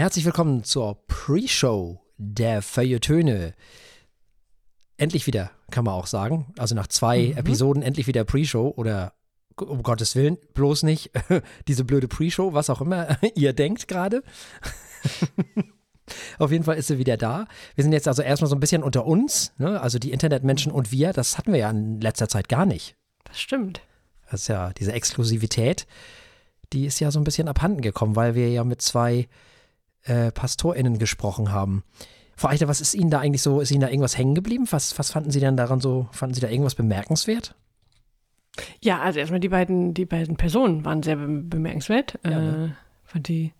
Herzlich willkommen zur Pre-Show der Feuilletöne. Endlich wieder, kann man auch sagen. Also nach zwei mhm. Episoden endlich wieder Pre-Show oder um Gottes Willen, bloß nicht diese blöde Pre-Show, was auch immer ihr denkt gerade. Auf jeden Fall ist sie wieder da. Wir sind jetzt also erstmal so ein bisschen unter uns, ne? also die Internetmenschen und wir. Das hatten wir ja in letzter Zeit gar nicht. Das stimmt. Das ist ja diese Exklusivität, die ist ja so ein bisschen abhanden gekommen, weil wir ja mit zwei äh, PastorInnen gesprochen haben. Frau Eichter, was ist Ihnen da eigentlich so, ist Ihnen da irgendwas hängen geblieben? Was, was fanden Sie denn daran so, fanden Sie da irgendwas bemerkenswert? Ja, also erstmal die beiden, die beiden Personen waren sehr bemerkenswert. Ja, ne? äh, fand die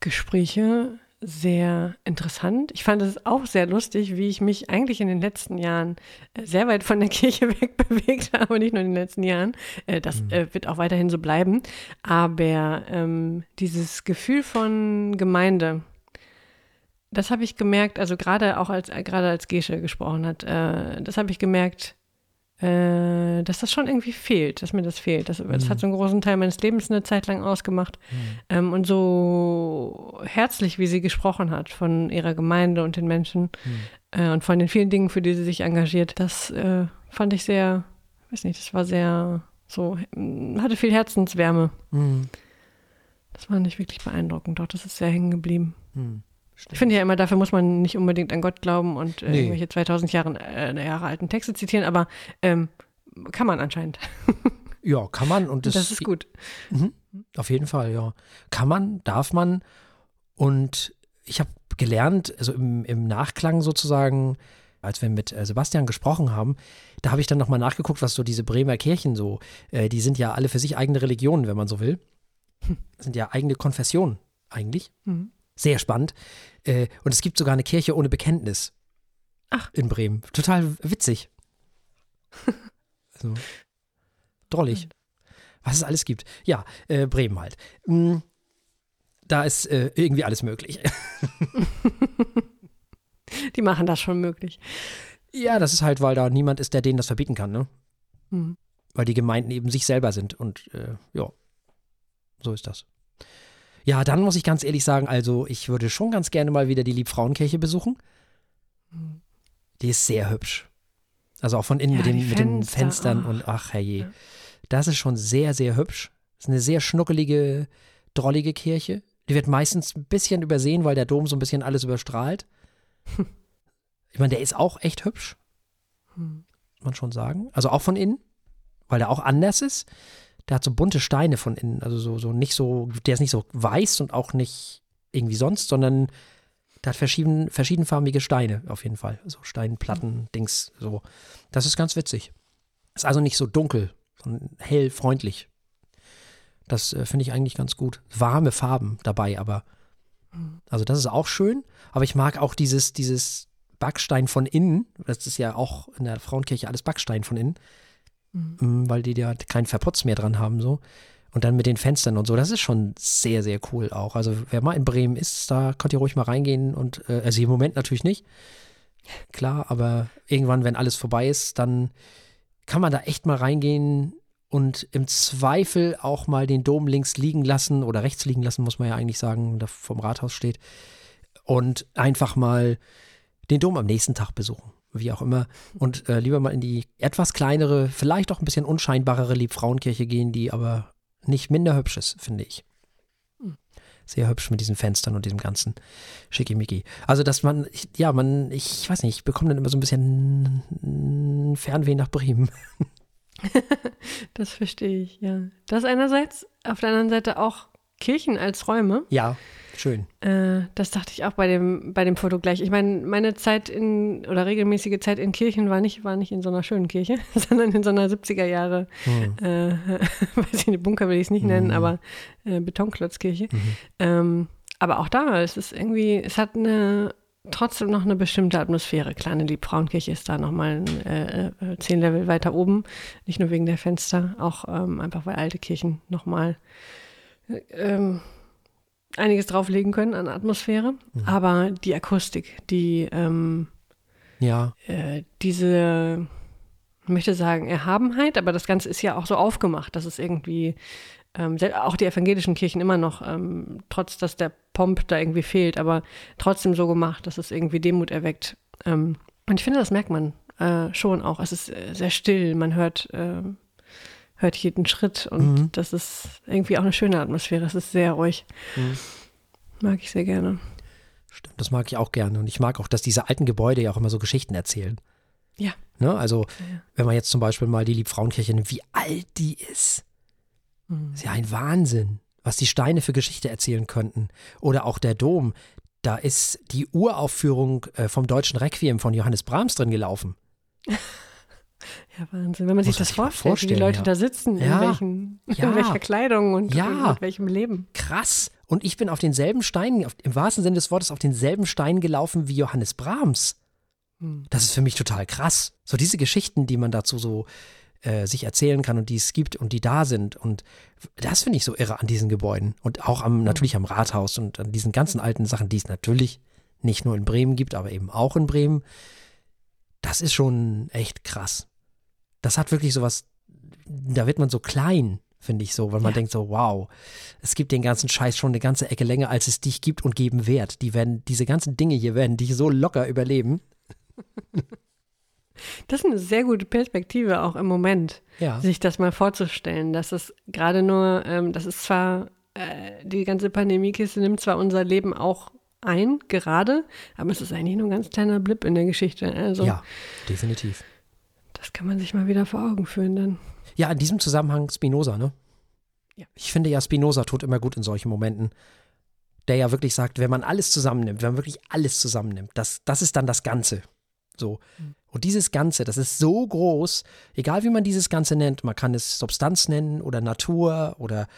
Gespräche sehr interessant. Ich fand es auch sehr lustig, wie ich mich eigentlich in den letzten Jahren äh, sehr weit von der Kirche wegbewegt habe, nicht nur in den letzten Jahren. Äh, das mhm. Äh, wird auch weiterhin so bleiben. Aber ähm, dieses Gefühl von Gemeinde, das habe ich gemerkt, also gerade auch als gerade als Gesche gesprochen hat, äh, das habe ich gemerkt, äh, dass das schon irgendwie fehlt, dass mir das fehlt. Das, das mhm. hat so einen großen Teil meines Lebens eine Zeit lang ausgemacht. Mhm. Ähm, und so herzlich, wie sie gesprochen hat von ihrer Gemeinde und den Menschen mhm. äh, und von den vielen Dingen, für die sie sich engagiert, das äh, fand ich sehr, weiß nicht, das war sehr so, hatte viel Herzenswärme. Mhm. Das war nicht wirklich beeindruckend, doch das ist sehr hängen geblieben. Stimmt. Ich finde ja immer, dafür muss man nicht unbedingt an Gott glauben und äh, nee. irgendwelche 2000 Jahre, äh, Jahre alten Texte zitieren, aber ähm, kann man anscheinend. ja, kann man und das, das ist gut. Mhm, auf jeden Fall, ja. Kann man, darf man und ich habe gelernt, also im, im, Nachklang sozusagen, als wir mit äh, Sebastian gesprochen haben, da habe ich dann nochmal nachgeguckt, was so diese Bremer Kirchen so, äh, die sind ja alle für sich eigene Religionen, wenn man so will. Hm. Sind ja eigene Konfessionen eigentlich. Mhm. Sehr spannend. Äh, und es gibt sogar eine Kirche ohne Bekenntnis. Ach. In Bremen. Total witzig. also, drollig. Was es alles gibt. Ja, äh, Bremen halt. Mm, da ist äh, irgendwie alles möglich. Die machen das schon möglich. Ja, das ist halt, weil da niemand ist, der denen das verbieten kann, ne? Mhm. Weil die Gemeinden eben sich selber sind und äh, ja, so ist das. Ja, dann muss ich ganz ehrlich sagen, also ich würde schon ganz gerne mal wieder die Liebfrauenkirche besuchen. Mhm. Die ist sehr hübsch. Also auch von innen ja, mit, den, mit den Fenstern oh. und ach herrje. Ja. Das ist schon sehr, sehr hübsch. Das ist eine sehr schnuckelige, drollige Kirche. Die wird meistens ein bisschen übersehen, weil der Dom so ein bisschen alles überstrahlt. Ich meine, der ist auch echt hübsch. Hm. Muss man schon sagen. Also auch von innen, weil der auch anders ist der hat so bunte Steine von innen. Also so, so nicht so, der ist nicht so weiß und auch nicht irgendwie sonst, sondern der hat verschieden, verschiedenfarbige Steine auf jeden Fall. So Steinplatten, Dings, so. Das ist ganz witzig. Ist also nicht so dunkel, sondern hell, freundlich. Das äh, finde ich eigentlich ganz gut. Warme Farben dabei, aber. Also das ist auch schön, aber ich mag auch dieses, dieses Backstein von innen. Das ist ja auch in der Frauenkirche alles Backstein von innen mhm. weil die ja keinen Verputz mehr dran haben so. Und dann mit den Fenstern und so, das ist schon sehr, sehr cool auch. Also wer mal in Bremen ist, da könnt ihr ruhig mal reingehen und, äh, also im Moment natürlich nicht, klar, aber irgendwann, wenn alles vorbei ist, dann kann man da echt mal reingehen und im Zweifel auch mal den Dom links liegen lassen oder rechts liegen lassen, muss man ja eigentlich sagen, da vom Rathaus steht. Und einfach mal den Dom am nächsten Tag besuchen wie auch immer, und äh, lieber mal in die etwas kleinere, vielleicht auch ein bisschen unscheinbarere Liebfrauenkirche gehen, die aber nicht minder hübsch ist, finde ich. Sehr hübsch mit diesen Fenstern und diesem ganzen Schickimicki. Also, dass man, ich, ja, man, ich weiß nicht, ich bekomme dann immer so ein bisschen Fernweh nach Bremen. das verstehe ich, ja. Das einerseits, auf der anderen Seite auch Kirchen als Räume. Ja. Schön. Äh, das dachte ich auch bei dem, bei dem Foto gleich. Ich meine, meine Zeit in, oder regelmäßige Zeit in Kirchen war nicht, war nicht in so einer schönen Kirche, sondern in so einer 70er Jahre, hm. äh, weiß ich nicht, Bunker will ich es nicht nennen, hm. aber äh, Betonklotzkirche. Mhm. Ähm, aber auch da, es ist irgendwie, es hat eine, trotzdem noch eine bestimmte Atmosphäre. Kleine Liebfrauenkirche ist da nochmal äh, äh, zehn Level weiter oben. Nicht nur wegen der Fenster, auch ähm, einfach weil alte Kirchen nochmal ähm, einiges drauflegen können an Atmosphäre, mhm. aber die Akustik, die ähm, ja. Äh, diese, ich möchte sagen, Erhabenheit, aber das Ganze ist ja auch so aufgemacht, dass es irgendwie ähm, auch die evangelischen Kirchen immer noch, ähm, trotz dass der Pomp da irgendwie fehlt, aber trotzdem so gemacht, dass es irgendwie Demut erweckt. Ähm, und ich finde, das merkt man äh, schon auch. Es ist äh, sehr still, man hört, äh, hört jeden Schritt und mhm. das ist irgendwie auch eine schöne Atmosphäre. Es ist sehr ruhig. Mhm. Mag ich sehr gerne. Stimmt, das mag ich auch gerne. Und ich mag auch, dass diese alten Gebäude ja auch immer so Geschichten erzählen. Ja. Ne? Also, ja, wenn man jetzt zum Beispiel mal die Liebfrauenkirche nimmt, wie alt die ist. Mhm. Ist ja ein Wahnsinn, was die Steine für Geschichte erzählen könnten. Oder auch der Dom. Da ist die Uraufführung äh, vom deutschen Requiem von Johannes Brahms drin gelaufen. Ja, Wahnsinn. Wenn man sich das vorstellt, wie die Leute ja. da sitzen, ja. in, welchen, ja. in welcher Kleidung und ja. in welchem Leben. Krass. Und ich bin auf denselben Steinen, auf, im wahrsten Sinne des Wortes, auf denselben Steinen gelaufen wie Johannes Brahms. Hm. Das ist für mich total krass. So diese Geschichten, die man dazu so äh, sich erzählen kann und die es gibt und die da sind. Und das finde ich so irre an diesen Gebäuden. Und auch am, natürlich am Rathaus und an diesen ganzen alten Sachen, die es natürlich nicht nur in Bremen gibt, aber eben auch in Bremen. Das ist schon echt krass. Das hat wirklich sowas, da wird man so klein, finde ich so, weil man ja. denkt so, wow, es gibt den ganzen Scheiß schon eine ganze Ecke länger, als es dich gibt und geben wird. Die werden, diese ganzen Dinge hier werden dich so locker überleben. Das ist eine sehr gute Perspektive auch im Moment, ja. sich das mal vorzustellen, dass es gerade nur, ähm, das ist zwar, äh, die ganze Pandemiekiste nimmt zwar unser Leben auch ein, gerade, aber es ist eigentlich nur ein ganz kleiner Blip in der Geschichte. Also, ja, definitiv. Das kann man sich mal wieder vor Augen führen dann. Ja, in diesem Zusammenhang Spinoza, ne? Ja. Ich finde ja, Spinoza tut immer gut in solchen Momenten. Der ja wirklich sagt, wenn man alles zusammennimmt, wenn man wirklich alles zusammennimmt, das, das ist dann das Ganze. So. Mhm. Und dieses Ganze, das ist so groß, egal wie man dieses Ganze nennt, man kann es Substanz nennen oder Natur oder,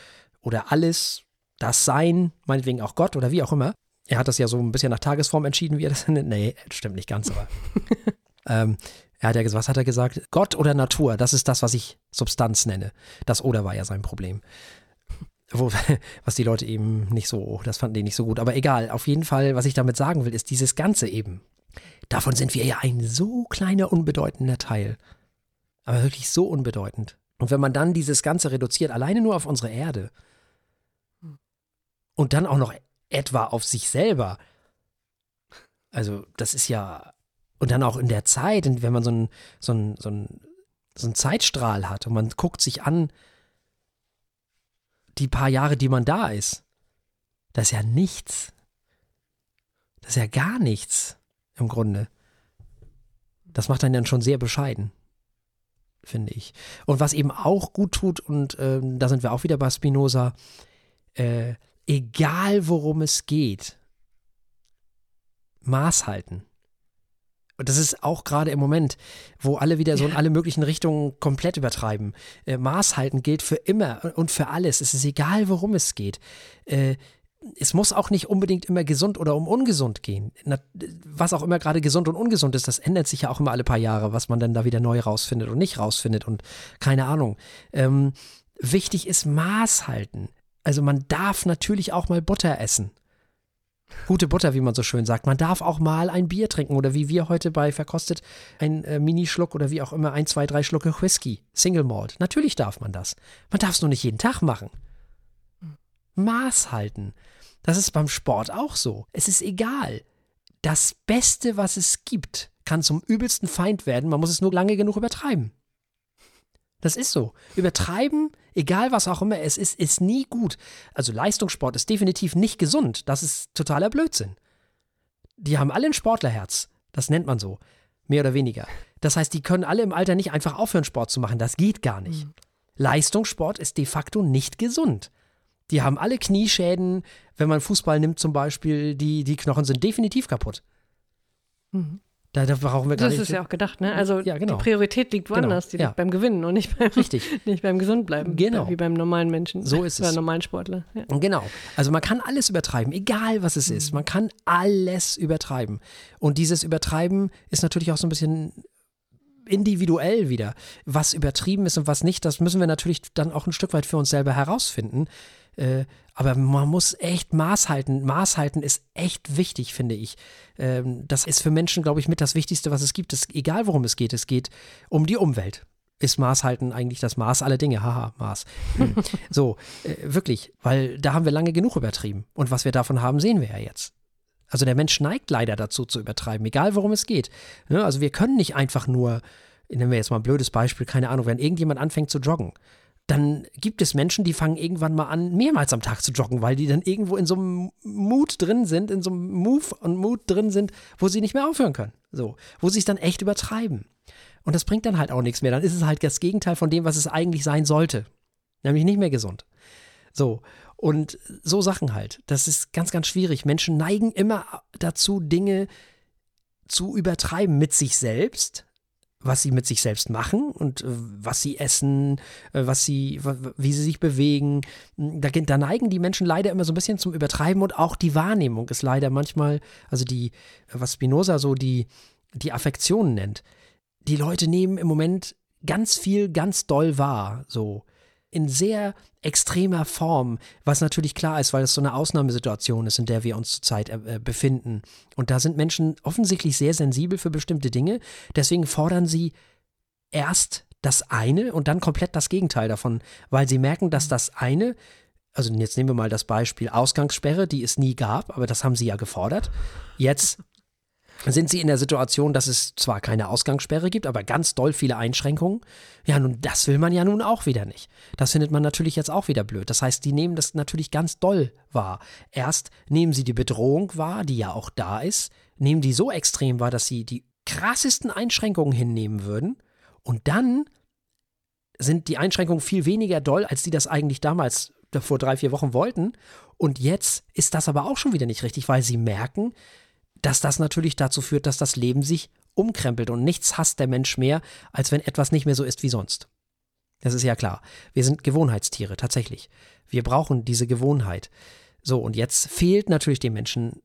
oder alles, das Sein, meinetwegen auch Gott oder wie auch immer. Er hat das ja so ein bisschen nach Tagesform entschieden, wie er das nennt. Nee, stimmt nicht ganz, aber. ähm, er hat ja gesagt, was hat er gesagt? Gott oder Natur, das ist das, was ich Substanz nenne. Das oder war ja sein Problem. Wo, was die Leute eben nicht so, das fanden die nicht so gut. Aber egal, auf jeden Fall, was ich damit sagen will, ist dieses Ganze eben. Davon sind wir ja ein so kleiner, unbedeutender Teil. Aber wirklich so unbedeutend. Und wenn man dann dieses Ganze reduziert, alleine nur auf unsere Erde und dann auch noch etwa auf sich selber, also das ist ja, und dann auch in der Zeit, wenn man so einen so so einen, so einen Zeitstrahl hat und man guckt sich an, die paar Jahre, die man da ist, das ist ja nichts. Das ist ja gar nichts im Grunde. Das macht einen dann schon sehr bescheiden, finde ich. Und was eben auch gut tut, und äh, da sind wir auch wieder bei Spinoza, äh, egal worum es geht, Maß halten. Und das ist auch gerade im Moment, wo alle wieder so in alle möglichen Richtungen komplett übertreiben. Äh, Maß halten gilt für immer und für alles. Es ist egal, worum es geht. Äh, es muss auch nicht unbedingt immer gesund oder um ungesund gehen. Was auch immer gerade gesund und ungesund ist, das ändert sich ja auch immer alle paar Jahre, was man dann da wieder neu rausfindet und nicht rausfindet und keine Ahnung. Ähm, wichtig ist Maß halten. Also man darf natürlich auch mal Butter essen. Gute Butter, wie man so schön sagt. Man darf auch mal ein Bier trinken oder wie wir heute bei Verkostet ein äh, Minischluck oder wie auch immer ein, zwei, drei Schlucke Whisky, Single Malt. Natürlich darf man das. Man darf es nur nicht jeden Tag machen. Maß halten. Das ist beim Sport auch so. Es ist egal. Das Beste, was es gibt, kann zum übelsten Feind werden. Man muss es nur lange genug übertreiben. Das ist so. Übertreiben, egal was auch immer es ist, ist nie gut. Also Leistungssport ist definitiv nicht gesund. Das ist totaler Blödsinn. Die haben alle ein Sportlerherz. Das nennt man so. Mehr oder weniger. Das heißt, die können alle im Alter nicht einfach aufhören, Sport zu machen. Das geht gar nicht. Mhm. Leistungssport ist de facto nicht gesund. Die haben alle Knieschäden. Wenn man Fußball nimmt zum Beispiel, die, die Knochen sind definitiv kaputt. Mhm. Da, da brauchen wir gar das nicht. Das ist ja auch gedacht, ne? Also ja, genau. die Priorität liegt genau. woanders, genau. die liegt ja. beim Gewinnen und nicht beim, Richtig. nicht beim Gesundbleiben. Genau. Wie beim normalen Menschen. So ist es. Oder normalen Sportler. Ja. Genau. Also man kann alles übertreiben, egal was es mhm. ist. Man kann alles übertreiben. Und dieses Übertreiben ist natürlich auch so ein bisschen individuell wieder. Was übertrieben ist und was nicht, das müssen wir natürlich dann auch ein Stück weit für uns selber herausfinden. Äh, aber man muss echt Maß halten. Maß halten ist echt wichtig, finde ich. Ähm, das ist für Menschen, glaube ich, mit das Wichtigste, was es gibt. Es, egal worum es geht, es geht um die Umwelt. ist Maß halten eigentlich das Maß aller Dinge. Haha, Maß. Hm. so, äh, wirklich, weil da haben wir lange genug übertrieben. Und was wir davon haben, sehen wir ja jetzt. Also der Mensch neigt leider dazu zu übertreiben, egal worum es geht. Ne? Also wir können nicht einfach nur, nehmen wir jetzt mal ein blödes Beispiel, keine Ahnung, wenn irgendjemand anfängt zu joggen, dann gibt es Menschen, die fangen irgendwann mal an, mehrmals am Tag zu joggen, weil die dann irgendwo in so einem Mut drin sind, in so einem Move und Mut drin sind, wo sie nicht mehr aufhören können. So, wo sie es dann echt übertreiben. Und das bringt dann halt auch nichts mehr. Dann ist es halt das Gegenteil von dem, was es eigentlich sein sollte. Nämlich nicht mehr gesund. So. Und so Sachen halt. Das ist ganz, ganz schwierig. Menschen neigen immer dazu, Dinge zu übertreiben mit sich selbst was sie mit sich selbst machen und äh, was sie essen, äh, was sie, wie sie sich bewegen. Da, da, neigen die Menschen leider immer so ein bisschen zum Übertreiben und auch die Wahrnehmung ist leider manchmal, also die, was Spinoza so die, die Affektionen nennt. Die Leute nehmen im Moment ganz viel ganz doll wahr, so in sehr extremer Form, was natürlich klar ist, weil es so eine Ausnahmesituation ist, in der wir uns zurzeit äh, äh, befinden. Und da sind Menschen offensichtlich sehr sensibel für bestimmte Dinge. Deswegen fordern sie erst das eine und dann komplett das Gegenteil davon, weil sie merken, dass das eine also jetzt nehmen wir mal das Beispiel Ausgangssperre, die es nie gab, aber das haben sie ja gefordert. Jetzt sind sie in der Situation, dass es zwar keine Ausgangssperre gibt, aber ganz doll viele Einschränkungen. Ja, nun, das will man ja nun auch wieder nicht. Das findet man natürlich jetzt auch wieder blöd. Das heißt, die nehmen das natürlich ganz doll wahr. Erst nehmen sie die Bedrohung wahr, die ja auch da ist, nehmen die so extrem wahr, dass sie die krassesten Einschränkungen hinnehmen würden. Und dann sind die Einschränkungen viel weniger doll, als die das eigentlich damals vor drei, vier Wochen wollten. Und jetzt ist das aber auch schon wieder nicht richtig, weil sie merken, dass das natürlich dazu führt, dass das Leben sich umkrempelt und nichts hasst der Mensch mehr, als wenn etwas nicht mehr so ist wie sonst. Das ist ja klar. Wir sind Gewohnheitstiere, tatsächlich. Wir brauchen diese Gewohnheit. So, und jetzt fehlt natürlich den Menschen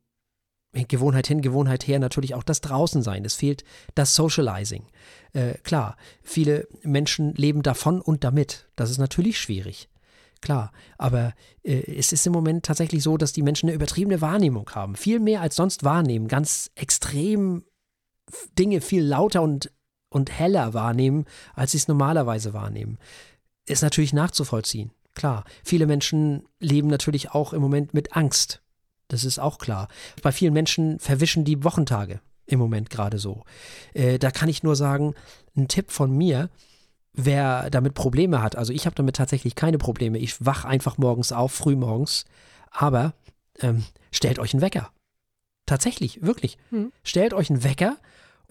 Gewohnheit hin, Gewohnheit her, natürlich auch das Draußensein. Es fehlt das Socializing. Äh, klar, viele Menschen leben davon und damit. Das ist natürlich schwierig klar. Aber äh, es ist im Moment tatsächlich so, dass die Menschen eine übertriebene Wahrnehmung haben. Viel mehr als sonst wahrnehmen. Ganz extrem Dinge viel lauter und, und heller wahrnehmen, als sie es normalerweise wahrnehmen. Ist natürlich nachzuvollziehen. Klar. Viele Menschen leben natürlich auch im Moment mit Angst. Das ist auch klar. Bei vielen Menschen verwischen die Wochentage im Moment gerade so. Äh, da kann ich nur sagen, ein Tipp von mir, wer damit Probleme hat, also ich habe damit tatsächlich keine Probleme. Ich wach einfach morgens auf, früh morgens, aber ähm, stellt euch einen Wecker. Tatsächlich, wirklich. Hm. Stellt euch einen Wecker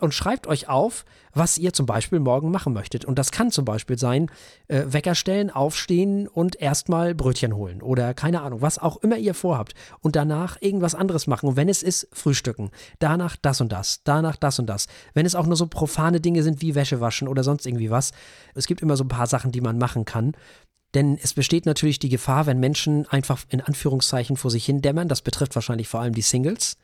und schreibt euch auf, was ihr zum Beispiel morgen machen möchtet. Und das kann zum Beispiel sein, äh, Wecker stellen, aufstehen und erstmal Brötchen holen oder keine Ahnung, was auch immer ihr vorhabt. Und danach irgendwas anderes machen. Und wenn es ist, frühstücken. Danach das und das. Danach das und das. Wenn es auch nur so profane Dinge sind wie Wäsche waschen oder sonst irgendwie was. Es gibt immer so ein paar Sachen, die man machen kann. Denn es besteht natürlich die Gefahr, wenn Menschen einfach in Anführungszeichen vor sich hin dämmern, das betrifft wahrscheinlich vor allem die Singles,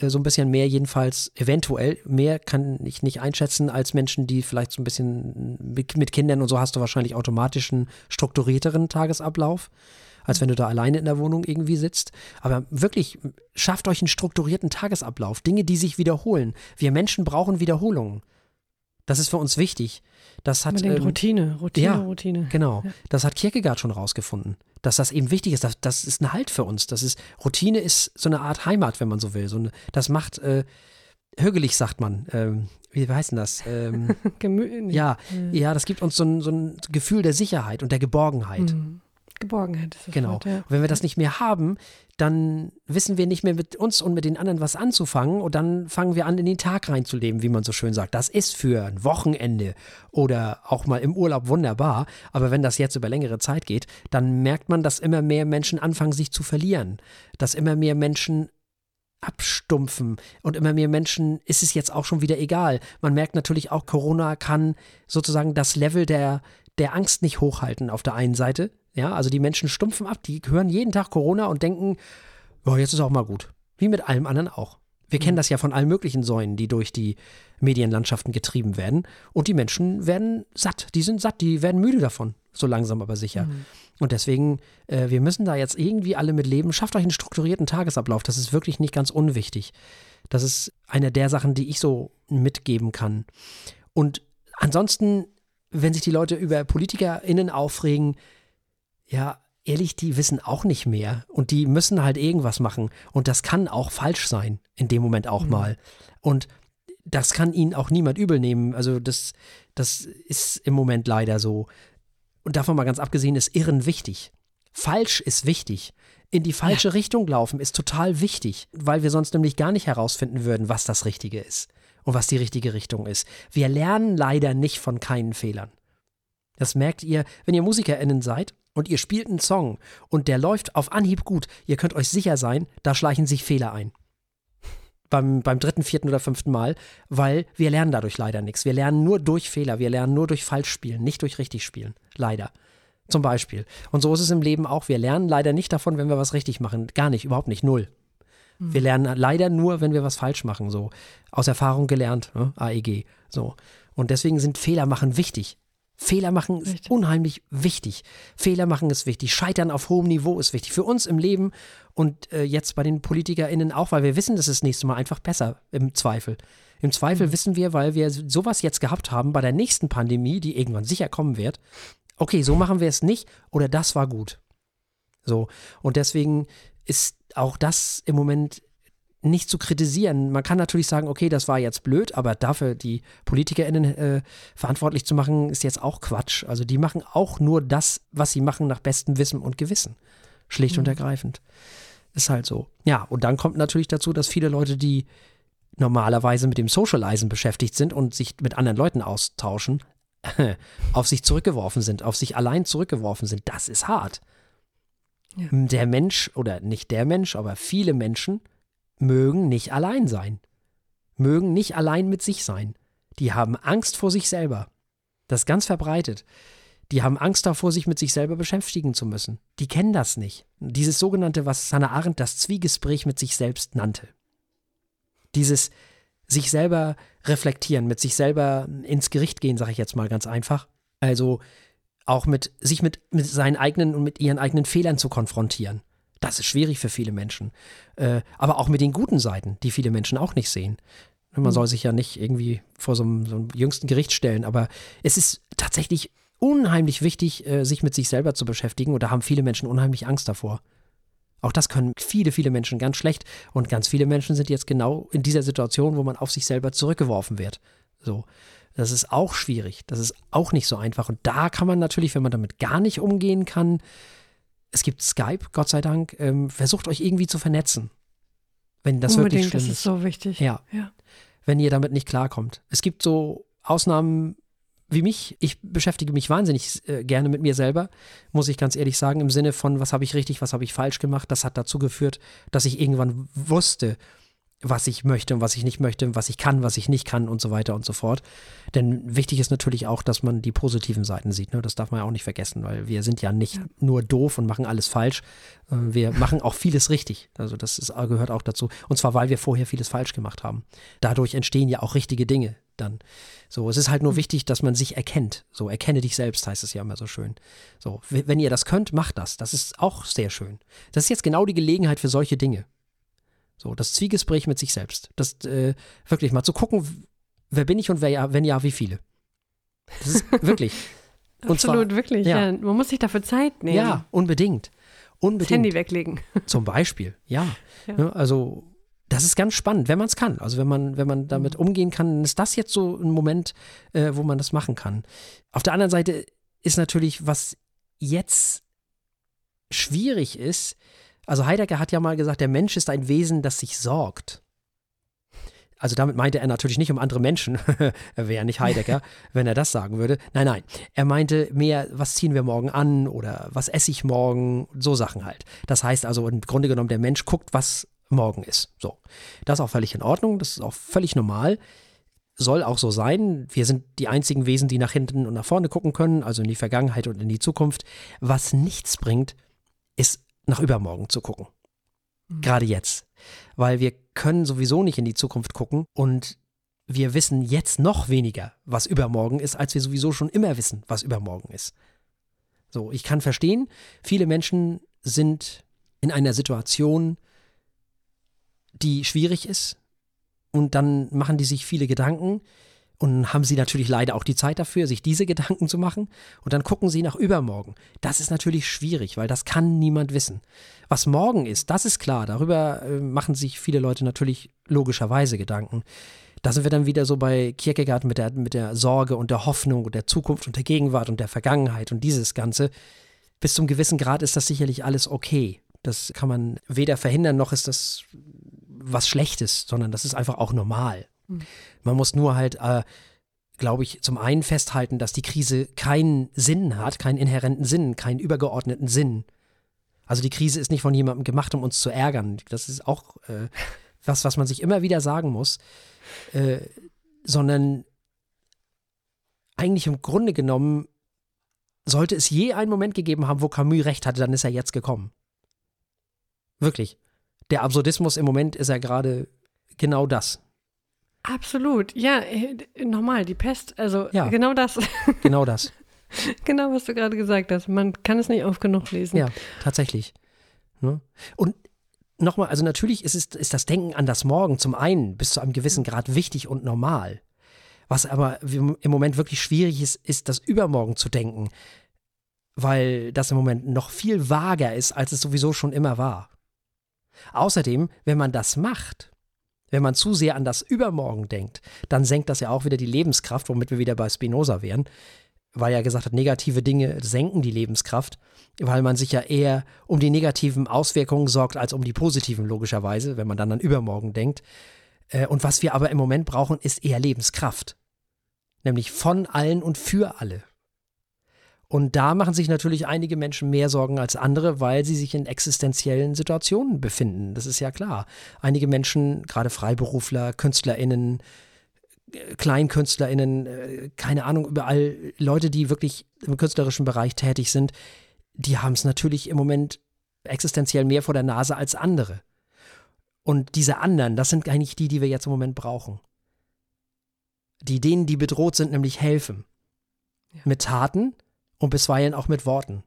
so ein bisschen mehr, jedenfalls eventuell. Mehr kann ich nicht einschätzen als Menschen, die vielleicht so ein bisschen mit, mit Kindern und so hast du wahrscheinlich automatisch einen strukturierteren Tagesablauf, als wenn du da alleine in der Wohnung irgendwie sitzt. Aber wirklich, schafft euch einen strukturierten Tagesablauf. Dinge, die sich wiederholen. Wir Menschen brauchen Wiederholungen. Das ist für uns wichtig. Das hat ähm, Routine, Routine, ja, Routine. Genau. Ja. Das hat Kierkegaard schon rausgefunden dass das eben wichtig ist. Das, das ist ein Halt für uns. Das ist, Routine ist so eine Art Heimat, wenn man so will. So eine, das macht, äh, hügelig sagt man. Ähm, wie heißt denn das? Ähm, ja, ja, das gibt uns so ein, so ein Gefühl der Sicherheit und der Geborgenheit. Mhm. Geborgenheit ist das Genau. Wort, ja. Und wenn wir das nicht mehr haben, dann wissen wir nicht mehr mit uns und mit den anderen was anzufangen und dann fangen wir an, in den Tag reinzuleben, wie man so schön sagt. Das ist für ein Wochenende oder auch mal im Urlaub wunderbar, aber wenn das jetzt über längere Zeit geht, dann merkt man, dass immer mehr Menschen anfangen, sich zu verlieren, dass immer mehr Menschen abstumpfen und immer mehr Menschen ist es jetzt auch schon wieder egal. Man merkt natürlich auch, Corona kann sozusagen das Level der, der Angst nicht hochhalten auf der einen Seite, ja, also die Menschen stumpfen ab, die hören jeden Tag Corona und denken, oh, jetzt ist auch mal gut. Wie mit allem anderen auch. Wir kennen mhm. das ja von allen möglichen Säulen, die durch die Medienlandschaften getrieben werden. Und die Menschen werden satt. Die sind satt, die werden müde davon. So langsam aber sicher. Mhm. Und deswegen, äh, wir müssen da jetzt irgendwie alle mit leben. Schafft euch einen strukturierten Tagesablauf. Das ist wirklich nicht ganz unwichtig. Das ist eine der Sachen, die ich so mitgeben kann. Und ansonsten wenn sich die Leute über PolitikerInnen aufregen, ja, ehrlich, die wissen auch nicht mehr und die müssen halt irgendwas machen und das kann auch falsch sein, in dem Moment auch mhm. mal. Und das kann ihnen auch niemand übel nehmen. Also das, das ist im Moment leider so. Und davon mal ganz abgesehen ist Irren wichtig. Falsch ist wichtig. In die falsche ja. Richtung laufen ist total wichtig, weil wir sonst nämlich gar nicht herausfinden würden, was das Richtige ist und was die richtige Richtung ist. Wir lernen leider nicht von keinen Fehlern. Das merkt ihr, wenn ihr MusikerInnen seid und ihr spielt einen Song und der läuft auf Anhieb gut. Ihr könnt euch sicher sein, da schleichen sich Fehler ein. Beim, beim dritten, vierten oder fünften Mal, weil wir lernen dadurch leider nichts. Wir lernen nur durch Fehler, wir lernen nur durch Falschspielen, nicht durch richtig spielen. Leider. Zum Beispiel. Und so ist es im Leben auch. Wir lernen leider nicht davon, wenn wir was richtig machen. Gar nicht, überhaupt nicht, null. Mhm. Wir lernen leider nur, wenn wir was falsch machen. So aus Erfahrung gelernt, ne? AEG. So. Und deswegen sind Fehler machen wichtig. Fehler machen ist Richtig. unheimlich wichtig. Fehler machen ist wichtig. Scheitern auf hohem Niveau ist wichtig. Für uns im Leben und äh, jetzt bei den PolitikerInnen auch, weil wir wissen, das ist das nächste Mal einfach besser im Zweifel. Im Zweifel mhm. wissen wir, weil wir sowas jetzt gehabt haben bei der nächsten Pandemie, die irgendwann sicher kommen wird. Okay, so machen wir es nicht oder das war gut. So. Und deswegen ist auch das im Moment nicht zu kritisieren. Man kann natürlich sagen, okay, das war jetzt blöd, aber dafür die PolitikerInnen äh, verantwortlich zu machen, ist jetzt auch Quatsch. Also die machen auch nur das, was sie machen, nach bestem Wissen und Gewissen. Schlicht mhm. und ergreifend. Ist halt so. Ja, und dann kommt natürlich dazu, dass viele Leute, die normalerweise mit dem Socializen beschäftigt sind und sich mit anderen Leuten austauschen, auf sich zurückgeworfen sind, auf sich allein zurückgeworfen sind. Das ist hart. Ja. Der Mensch, oder nicht der Mensch, aber viele Menschen mögen nicht allein sein, mögen nicht allein mit sich sein. Die haben Angst vor sich selber. Das ist ganz verbreitet. Die haben Angst davor, sich mit sich selber beschäftigen zu müssen. Die kennen das nicht. Dieses sogenannte, was Hannah Arendt das Zwiegespräch mit sich selbst nannte. Dieses sich selber reflektieren, mit sich selber ins Gericht gehen, sage ich jetzt mal ganz einfach. Also auch mit sich mit, mit seinen eigenen und mit ihren eigenen Fehlern zu konfrontieren. Das ist schwierig für viele Menschen. Äh, aber auch mit den guten Seiten, die viele Menschen auch nicht sehen. Man mhm. soll sich ja nicht irgendwie vor so einem, so einem, jüngsten Gericht stellen, aber es ist tatsächlich unheimlich wichtig, äh, sich mit sich selber zu beschäftigen und da haben viele Menschen unheimlich Angst davor. Auch das können viele, viele Menschen ganz schlecht und ganz viele Menschen sind jetzt genau in dieser Situation, wo man auf sich selber zurückgeworfen wird. So. Das ist auch schwierig. Das ist auch nicht so einfach. Und da kann man natürlich, wenn man damit gar nicht umgehen kann, es gibt Skype, Gott sei Dank. Ähm, versucht euch irgendwie zu vernetzen. Wenn das Unbedingt, wirklich schlimm ist. das ist so wichtig. Ja. ja. Wenn ihr damit nicht klarkommt. Es gibt so Ausnahmen wie mich. Ich beschäftige mich wahnsinnig äh, gerne mit mir selber, muss ich ganz ehrlich sagen, im Sinne von, was habe ich richtig, was habe ich falsch gemacht. Das hat dazu geführt, dass ich irgendwann wusste, was ich möchte und was ich nicht möchte, was ich kann, was ich nicht kann und so weiter und so fort. Denn wichtig ist natürlich auch, dass man die positiven Seiten sieht. Ne? Das darf man ja auch nicht vergessen, weil wir sind ja nicht nur doof und machen alles falsch. Äh, wir machen auch vieles richtig. Also das ist, gehört auch dazu. Und zwar, weil wir vorher vieles falsch gemacht haben. Dadurch entstehen ja auch richtige Dinge dann. So, es ist halt nur mhm. wichtig, dass man sich erkennt. So, erkenne dich selbst, heißt es ja immer so schön. So, wenn ihr das könnt, macht das. Das ist auch sehr schön. Das ist jetzt genau die Gelegenheit für solche Dinge. So, das Zwiegespräch mit sich selbst. Das äh, wirklich mal zu gucken, wer bin ich und wer ja, wenn ja, wie viele. Das ist wirklich. Absolut, zwar, wirklich. Ja. ja. Man muss sich dafür Zeit nehmen. Ja, unbedingt. Unbedingt. Das Handy weglegen. Zum Beispiel, ja. ja. Ne, also, das ist ganz spannend, wenn man es kann. Also, wenn man, wenn man damit mhm. umgehen kann, ist das jetzt so ein Moment, äh, wo man das machen kann. Auf der anderen Seite ist natürlich, was jetzt schwierig ist, also Heidegger hat ja mal gesagt, der Mensch ist ein Wesen, das sich sorgt. Also damit meinte er natürlich nicht um andere Menschen. er wäre ja nicht Heidegger, wenn er das sagen würde. Nein, nein. Er meinte mehr, was ziehen wir morgen an oder was esse ich morgen, so Sachen halt. Das heißt also im Grunde genommen, der Mensch guckt, was morgen ist. So. Das ist auch völlig in Ordnung, das ist auch völlig normal. Soll auch so sein. Wir sind die einzigen Wesen, die nach hinten und nach vorne gucken können, also in die Vergangenheit und in die Zukunft. Was nichts bringt, ist nach übermorgen zu gucken. Mhm. Gerade jetzt. Weil wir können sowieso nicht in die Zukunft gucken und wir wissen jetzt noch weniger, was übermorgen ist, als wir sowieso schon immer wissen, was übermorgen ist. So, ich kann verstehen, viele Menschen sind in einer Situation, die schwierig ist und dann machen die sich viele Gedanken Und haben sie natürlich leider auch die Zeit dafür, sich diese Gedanken zu machen. Und dann gucken sie nach übermorgen. Das ist natürlich schwierig, weil das kann niemand wissen. Was morgen ist, das ist klar. Darüber äh, machen sich viele Leute natürlich logischerweise Gedanken. Da sind wir dann wieder so bei Kierkegaard mit der, mit der Sorge und der Hoffnung und der Zukunft und der Gegenwart und der Vergangenheit und dieses Ganze. Bis zum gewissen Grad ist das sicherlich alles okay. Das kann man weder verhindern, noch ist das was Schlechtes, sondern das ist einfach auch normal. Mhm. Man muss nur halt, äh, glaube ich, zum einen festhalten, dass die Krise keinen Sinn hat, keinen inhärenten Sinn, keinen übergeordneten Sinn. Also die Krise ist nicht von jemandem gemacht, um uns zu ärgern. Das ist auch äh, was, was man sich immer wieder sagen muss. Äh, sondern eigentlich im Grunde genommen sollte es je einen Moment gegeben haben, wo Camus recht hatte, dann ist er jetzt gekommen. Wirklich. Der Absurdismus im Moment ist ja gerade genau das. Absolut. Ja, äh, nochmal, die Pest, also ja, genau das. Genau das. genau, was du gerade gesagt hast. Man kann es nicht oft genug lesen. Ja, tatsächlich. Ne? Und nochmal, also natürlich ist, es, ist das Denken an das Morgen zum einen bis zu einem gewissen Grad wichtig und normal. Was aber im Moment wirklich schwierig ist, ist das Übermorgen zu denken, weil das im Moment noch viel vager ist, als es sowieso schon immer war. Außerdem, wenn man das macht, wenn man zu sehr an das Übermorgen denkt, dann senkt das ja auch wieder die Lebenskraft, womit wir wieder bei Spinoza wären, weil er gesagt hat, negative Dinge senken die Lebenskraft, weil man sich ja eher um die negativen Auswirkungen sorgt als um die positiven, logischerweise, wenn man dann an Übermorgen denkt. Äh, und was wir aber im Moment brauchen, ist eher Lebenskraft. Nämlich von allen und für alle. Und da machen sich natürlich einige Menschen mehr Sorgen als andere, weil sie sich in existenziellen Situationen befinden. Das ist ja klar. Einige Menschen, gerade Freiberufler, KünstlerInnen, äh, KleinkünstlerInnen, äh, keine Ahnung, überall Leute, die wirklich im künstlerischen Bereich tätig sind, die haben es natürlich im Moment existenziell mehr vor der Nase als andere. Und diese anderen, das sind eigentlich die, die wir jetzt im Moment brauchen. Die denen, die bedroht sind, nämlich helfen. Ja. Mit Taten, und bisweilen auch mit Worten.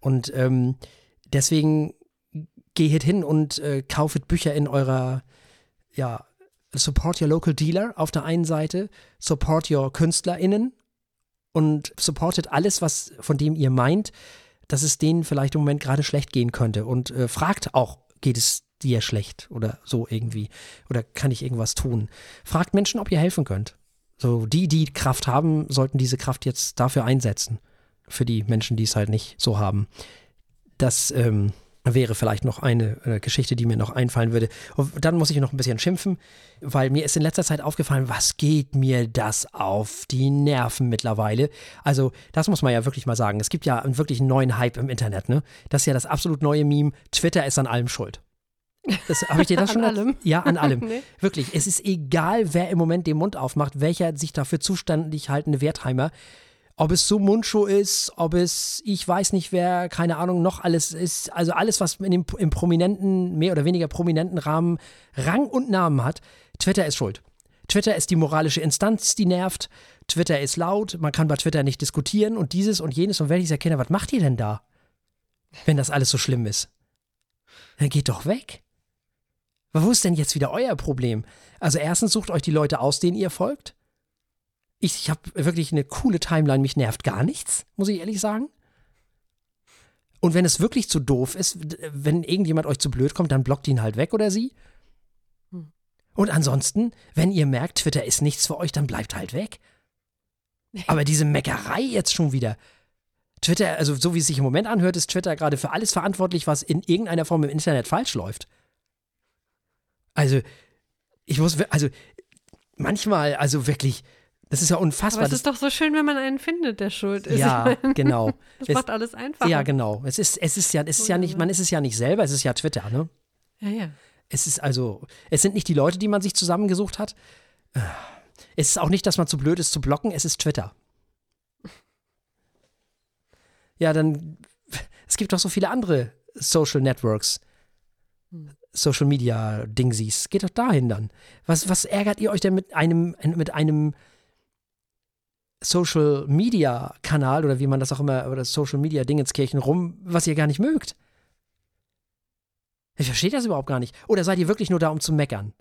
Und ähm, deswegen geht hin und äh, kauft Bücher in eurer, ja, Support Your Local Dealer auf der einen Seite, Support Your KünstlerInnen und supportet alles, was von dem ihr meint, dass es denen vielleicht im Moment gerade schlecht gehen könnte. Und äh, fragt auch, geht es dir schlecht oder so irgendwie? Oder kann ich irgendwas tun? Fragt Menschen, ob ihr helfen könnt. So, die, die Kraft haben, sollten diese Kraft jetzt dafür einsetzen. Für die Menschen, die es halt nicht so haben. Das ähm, wäre vielleicht noch eine äh, Geschichte, die mir noch einfallen würde. Und dann muss ich noch ein bisschen schimpfen, weil mir ist in letzter Zeit aufgefallen, was geht mir das auf die Nerven mittlerweile. Also, das muss man ja wirklich mal sagen. Es gibt ja einen wirklich neuen Hype im Internet, ne? Das ist ja das absolut neue Meme. Twitter ist an allem schuld. Das habe ich dir das schon an allem? Ja, an allem. nee. Wirklich, es ist egal, wer im Moment den Mund aufmacht, welcher sich dafür zuständig haltende Wertheimer. Ob es so Mundschuh ist, ob es, ich weiß nicht wer, keine Ahnung, noch alles ist. Also alles, was in dem, im prominenten, mehr oder weniger prominenten Rahmen Rang und Namen hat. Twitter ist schuld. Twitter ist die moralische Instanz, die nervt. Twitter ist laut, man kann bei Twitter nicht diskutieren und dieses und jenes. Und wenn ich erkenne, was macht ihr denn da? Wenn das alles so schlimm ist. Dann geht doch weg. Wo ist denn jetzt wieder euer Problem? Also erstens sucht euch die Leute aus, denen ihr folgt. Ich, ich habe wirklich eine coole Timeline, mich nervt gar nichts, muss ich ehrlich sagen. Und wenn es wirklich zu doof ist, wenn irgendjemand euch zu blöd kommt, dann blockt ihn halt weg oder sie. Hm. Und ansonsten, wenn ihr merkt, Twitter ist nichts für euch, dann bleibt halt weg. Aber diese Meckerei jetzt schon wieder. Twitter, also so wie es sich im Moment anhört, ist Twitter gerade für alles verantwortlich, was in irgendeiner Form im Internet falsch läuft. Also, ich muss, also, manchmal, also wirklich, das ist ja unfassbar. Aber es ist doch so schön, wenn man einen findet, der schuld ist. Ja, genau. Das es, macht alles einfach. Ja, genau. Es ist, es ist ja, es ist ja nicht, man ist es ja nicht selber, es ist ja Twitter, ne? Ja, ja. Es ist also, es sind nicht die Leute, die man sich zusammengesucht hat. Es ist auch nicht, dass man zu blöd ist zu blocken, es ist Twitter. Ja, dann, es gibt doch so viele andere Social Networks. Social Media Dingsies. Geht doch dahin dann. Was, was ärgert ihr euch denn mit einem, mit einem Social Media Kanal oder wie man das auch immer, oder Social Media Dingenskirchen rum, was ihr gar nicht mögt? Ich verstehe das überhaupt gar nicht. Oder seid ihr wirklich nur da, um zu meckern?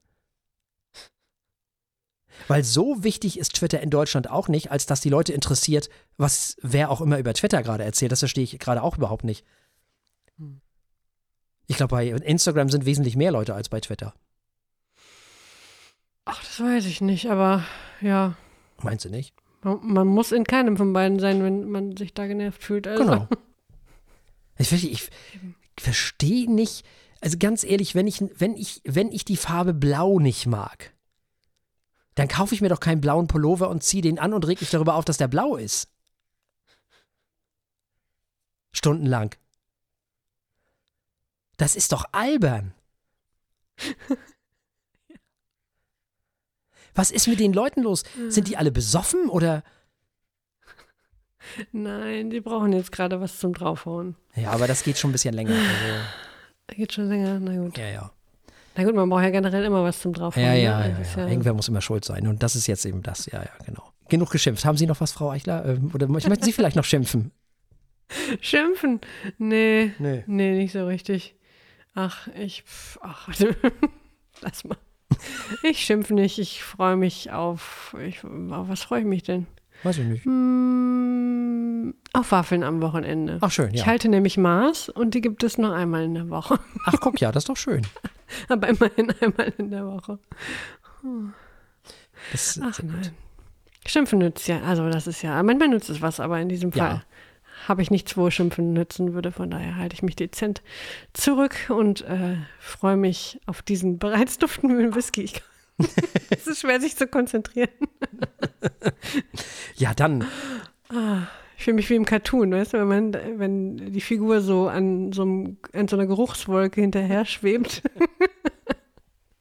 Weil so wichtig ist Twitter in Deutschland auch nicht, als dass die Leute interessiert, was wer auch immer über Twitter gerade erzählt. Das verstehe ich gerade auch überhaupt nicht. Ich glaube, bei Instagram sind wesentlich mehr Leute als bei Twitter. Ach, das weiß ich nicht, aber ja. Meinst du nicht? Man, man muss in keinem von beiden sein, wenn man sich da genervt fühlt. Also. Genau. Ich, ich, ich verstehe nicht, also ganz ehrlich, wenn ich, wenn, ich, wenn ich die Farbe Blau nicht mag, dann kaufe ich mir doch keinen blauen Pullover und ziehe den an und reg mich darüber auf, dass der blau ist. Stundenlang. Das ist doch albern. Was ist mit den Leuten los? Sind die alle besoffen oder? Nein, die brauchen jetzt gerade was zum Draufhauen. Ja, aber das geht schon ein bisschen länger. Also. Geht schon länger, na gut. Ja, ja. Na gut, man braucht ja generell immer was zum Draufhauen. Ja, ne? ja, ja, ja. Irgendwer muss immer schuld sein. Und das ist jetzt eben das. Ja, ja, genau. Genug geschimpft. Haben Sie noch was, Frau Eichler? Ähm, Oder möchten Sie vielleicht noch schimpfen? Schimpfen? Nee, Nee. nee, nicht so richtig. Ach, ich, pf, ach, lass mal. Ich schimpfe nicht, ich freue mich auf, ich, auf was freue ich mich denn? Weiß ich nicht. Hm, auf Waffeln am Wochenende. Ach, schön, Ich ja. halte nämlich Maß und die gibt es nur einmal in der Woche. Ach, guck, ja, das ist doch schön. Aber immerhin einmal in der Woche. Das, Ach nein. Schimpfen nützt ja, also das ist ja, manchmal nützt es was, aber in diesem Ja. Habe ich nichts, wo Schimpfen nützen würde. Von daher halte ich mich dezent zurück und äh, freue mich auf diesen bereits duftenden Whisky. Ich, es ist schwer, sich zu konzentrieren. ja, dann. Ich fühle mich wie im Cartoon, weißt du, wenn, man, wenn die Figur so an so, einem, an so einer Geruchswolke hinterher schwebt.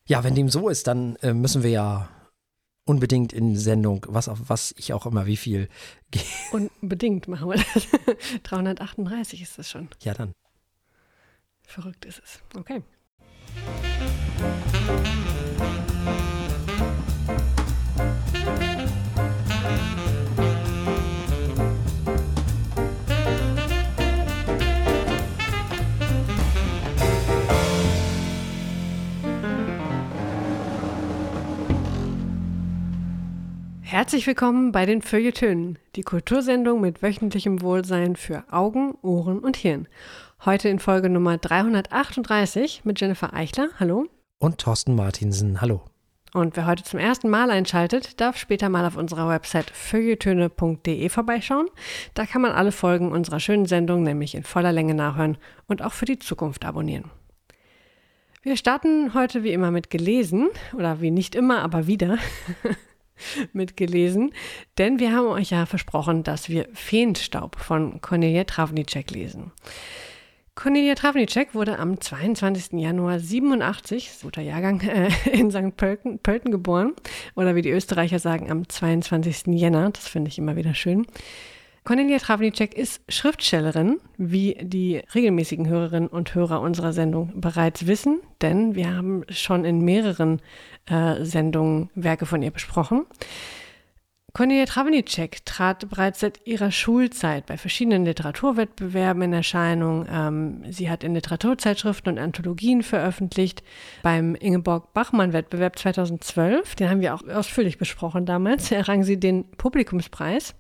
Ja, wenn dem so ist, dann äh, müssen wir ja unbedingt in Sendung, was auf was ich auch immer wie viel. ge- Unbedingt machen wir das. 338 ist das schon. Ja, dann. Verrückt ist es. Okay. Herzlich willkommen bei den Feuilletönen, die Kultursendung mit wöchentlichem Wohlsein für Augen, Ohren und Hirn. Heute in Folge Nummer 338 mit Jennifer Eichler. Hallo. Und Thorsten Martinsen, hallo. Und wer heute zum ersten Mal einschaltet, darf später mal auf unserer Website feuilletöne.de vorbeischauen. Da kann man alle Folgen unserer schönen Sendung nämlich in voller Länge nachhören und auch für die Zukunft abonnieren. Wir starten heute wie immer mit gelesen, oder wie nicht immer, aber wieder mit gelesen, denn wir haben euch ja versprochen, dass wir Feenstaub von Cornelia Travnicek lesen. Cornelia Travnicek wurde am 22. Januar 87, guter Jahrgang, äh, in St. Pölten, Pölten geboren. Oder wie die Österreicher sagen, am 22. Jänner. Das finde ich immer wieder schön. Cornelia Travnicek ist Schriftstellerin, wie die regelmäßigen Hörerinnen und Hörer unserer Sendung bereits wissen, denn wir haben schon in mehreren äh, Sendungen Werke von ihr besprochen. Cornelia Travnicek trat bereits seit ihrer Schulzeit bei verschiedenen Literaturwettbewerben in Erscheinung. Ähm, sie hat in Literaturzeitschriften und Anthologien veröffentlicht. Beim Ingeborg-Bachmann-Wettbewerb 2012, den haben wir auch ausführlich besprochen damals, errang sie den Publikumspreis.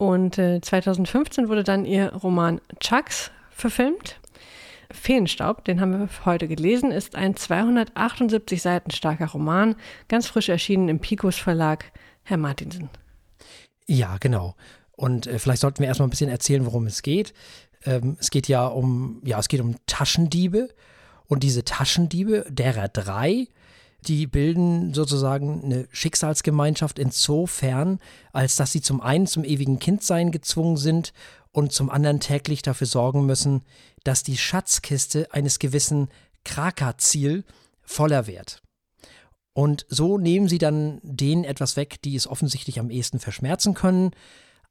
Und äh, 2015 wurde dann ihr Roman Chucks verfilmt. Feenstaub, den haben wir heute gelesen, ist ein 278 Seiten starker Roman, ganz frisch erschienen im Picos Verlag. Herr Martinsen. Ja, genau. Und äh, vielleicht sollten wir erstmal ein bisschen erzählen, worum es geht. Ähm, es geht ja um, ja, es geht um Taschendiebe. Und diese Taschendiebe, derer drei, die bilden sozusagen eine Schicksalsgemeinschaft insofern, als dass sie zum einen zum ewigen Kindsein gezwungen sind und zum anderen täglich dafür sorgen müssen, dass die Schatzkiste eines gewissen Kraka-Ziel voller wird. Und so nehmen sie dann denen etwas weg, die es offensichtlich am ehesten verschmerzen können.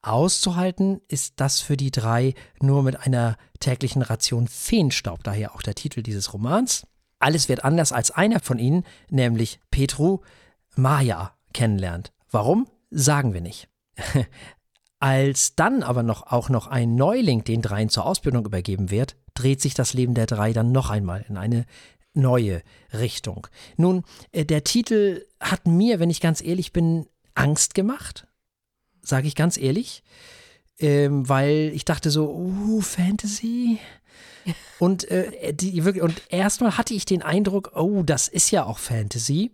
Auszuhalten ist das für die drei nur mit einer täglichen Ration Feenstaub, daher auch der Titel dieses Romans. Alles wird anders, als einer von ihnen, nämlich Petru, Maya kennenlernt. Warum? Sagen wir nicht. Als dann aber noch auch noch ein Neuling den dreien zur Ausbildung übergeben wird, dreht sich das Leben der drei dann noch einmal in eine neue Richtung. Nun, äh, der Titel hat mir, wenn ich ganz ehrlich bin, Angst gemacht, sage ich ganz ehrlich, ähm, weil ich dachte so, uh, Fantasy. Und, äh, die, und erstmal hatte ich den Eindruck, oh, das ist ja auch Fantasy.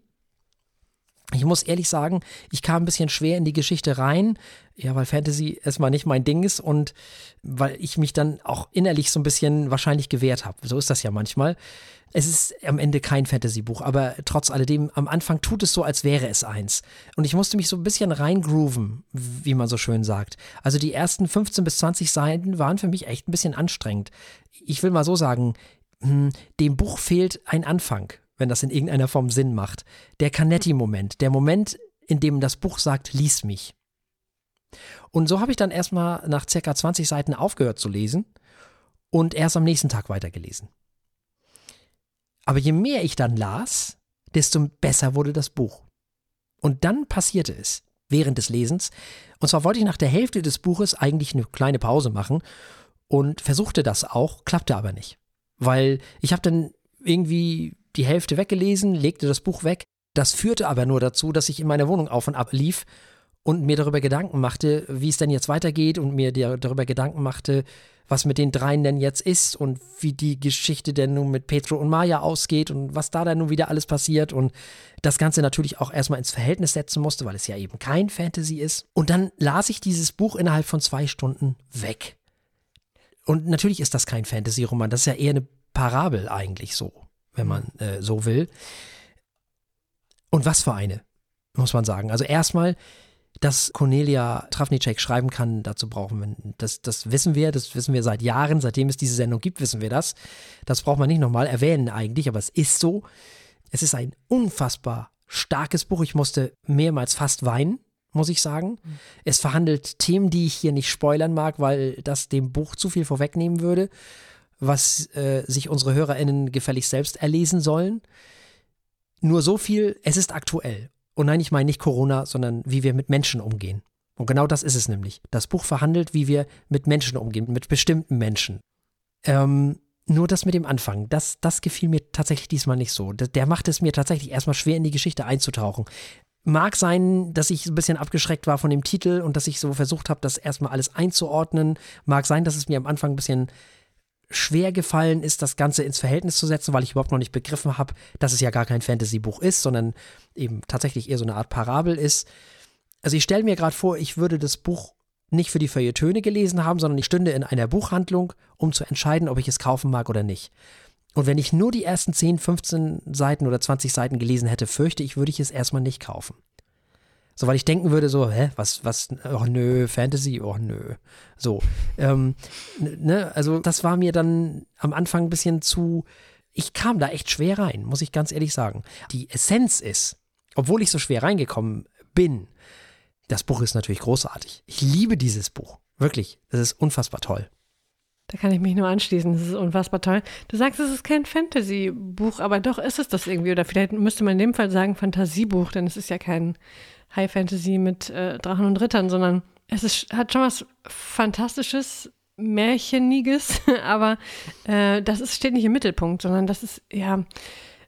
Ich muss ehrlich sagen, ich kam ein bisschen schwer in die Geschichte rein, ja, weil Fantasy erstmal nicht mein Ding ist und weil ich mich dann auch innerlich so ein bisschen wahrscheinlich gewehrt habe. So ist das ja manchmal. Es ist am Ende kein Fantasy-Buch, aber trotz alledem, am Anfang tut es so, als wäre es eins. Und ich musste mich so ein bisschen reingrooven, wie man so schön sagt. Also die ersten 15 bis 20 Seiten waren für mich echt ein bisschen anstrengend. Ich will mal so sagen, hm, dem Buch fehlt ein Anfang wenn das in irgendeiner Form Sinn macht. Der Canetti-Moment, der Moment, in dem das Buch sagt, lies mich. Und so habe ich dann erstmal nach circa 20 Seiten aufgehört zu lesen und erst am nächsten Tag weitergelesen. Aber je mehr ich dann las, desto besser wurde das Buch. Und dann passierte es während des Lesens. Und zwar wollte ich nach der Hälfte des Buches eigentlich eine kleine Pause machen und versuchte das auch, klappte aber nicht. Weil ich habe dann irgendwie die Hälfte weggelesen, legte das Buch weg. Das führte aber nur dazu, dass ich in meiner Wohnung auf und ab lief und mir darüber Gedanken machte, wie es denn jetzt weitergeht und mir darüber Gedanken machte, was mit den dreien denn jetzt ist und wie die Geschichte denn nun mit Petro und Maya ausgeht und was da dann nun wieder alles passiert und das Ganze natürlich auch erstmal ins Verhältnis setzen musste, weil es ja eben kein Fantasy ist. Und dann las ich dieses Buch innerhalb von zwei Stunden weg. Und natürlich ist das kein Fantasy-Roman, das ist ja eher eine Parabel eigentlich so wenn man äh, so will. Und was für eine, muss man sagen. Also erstmal, dass Cornelia Trafnicek schreiben kann, dazu brauchen wir, das, das wissen wir, das wissen wir seit Jahren, seitdem es diese Sendung gibt, wissen wir das. Das braucht man nicht nochmal erwähnen eigentlich, aber es ist so. Es ist ein unfassbar starkes Buch. Ich musste mehrmals fast weinen, muss ich sagen. Mhm. Es verhandelt Themen, die ich hier nicht spoilern mag, weil das dem Buch zu viel vorwegnehmen würde was äh, sich unsere HörerInnen gefällig selbst erlesen sollen. Nur so viel, es ist aktuell. Und nein, ich meine nicht Corona, sondern wie wir mit Menschen umgehen. Und genau das ist es nämlich. Das Buch verhandelt, wie wir mit Menschen umgehen, mit bestimmten Menschen. Ähm, nur das mit dem Anfang, das, das gefiel mir tatsächlich diesmal nicht so. Der, der macht es mir tatsächlich erstmal schwer in die Geschichte einzutauchen. Mag sein, dass ich ein bisschen abgeschreckt war von dem Titel und dass ich so versucht habe, das erstmal alles einzuordnen. Mag sein, dass es mir am Anfang ein bisschen schwer gefallen ist, das Ganze ins Verhältnis zu setzen, weil ich überhaupt noch nicht begriffen habe, dass es ja gar kein Fantasy-Buch ist, sondern eben tatsächlich eher so eine Art Parabel ist. Also ich stelle mir gerade vor, ich würde das Buch nicht für die Feuilletöne gelesen haben, sondern ich stünde in einer Buchhandlung, um zu entscheiden, ob ich es kaufen mag oder nicht. Und wenn ich nur die ersten 10, 15 Seiten oder 20 Seiten gelesen hätte, fürchte ich, würde ich es erstmal nicht kaufen. So, weil ich denken würde, so, hä, was, was, oh nö, Fantasy, oh nö. So. Ähm, ne, also das war mir dann am Anfang ein bisschen zu. Ich kam da echt schwer rein, muss ich ganz ehrlich sagen. Die Essenz ist, obwohl ich so schwer reingekommen bin, das Buch ist natürlich großartig. Ich liebe dieses Buch. Wirklich. Das ist unfassbar toll. Da kann ich mich nur anschließen. Das ist unfassbar toll. Du sagst, es ist kein Fantasy-Buch, aber doch ist es das irgendwie. Oder vielleicht müsste man in dem Fall sagen Fantasiebuch, denn es ist ja kein High Fantasy mit äh, Drachen und Rittern, sondern es ist, hat schon was Fantastisches, Märcheniges, aber äh, das ist, steht nicht im Mittelpunkt, sondern das ist, ja,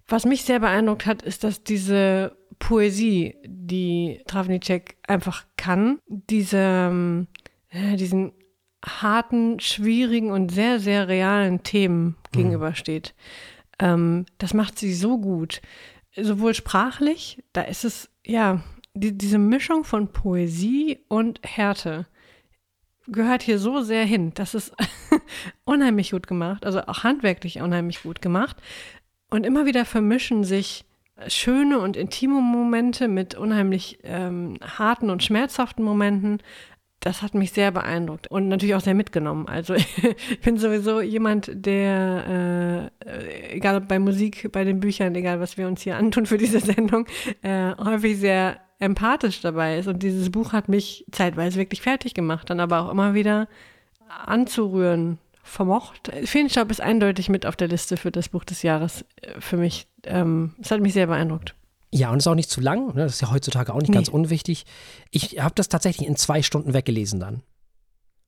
was mich sehr beeindruckt hat, ist, dass diese Poesie, die Travnicek einfach kann, diese, äh, diesen harten, schwierigen und sehr, sehr realen Themen mhm. gegenübersteht. Ähm, das macht sie so gut. Sowohl sprachlich, da ist es, ja, die, diese Mischung von Poesie und Härte gehört hier so sehr hin. Das ist unheimlich gut gemacht, also auch handwerklich unheimlich gut gemacht. Und immer wieder vermischen sich schöne und intime Momente mit unheimlich ähm, harten und schmerzhaften Momenten. Das hat mich sehr beeindruckt und natürlich auch sehr mitgenommen. Also ich bin sowieso jemand, der, äh, egal bei Musik, bei den Büchern, egal was wir uns hier antun für diese Sendung, äh, häufig sehr empathisch dabei ist. Und dieses Buch hat mich zeitweise wirklich fertig gemacht, dann aber auch immer wieder anzurühren vermocht. Feenstaub ist eindeutig mit auf der Liste für das Buch des Jahres äh, für mich. Ähm, es hat mich sehr beeindruckt. Ja, und es ist auch nicht zu lang. Ne? Das ist ja heutzutage auch nicht nee. ganz unwichtig. Ich habe das tatsächlich in zwei Stunden weggelesen dann.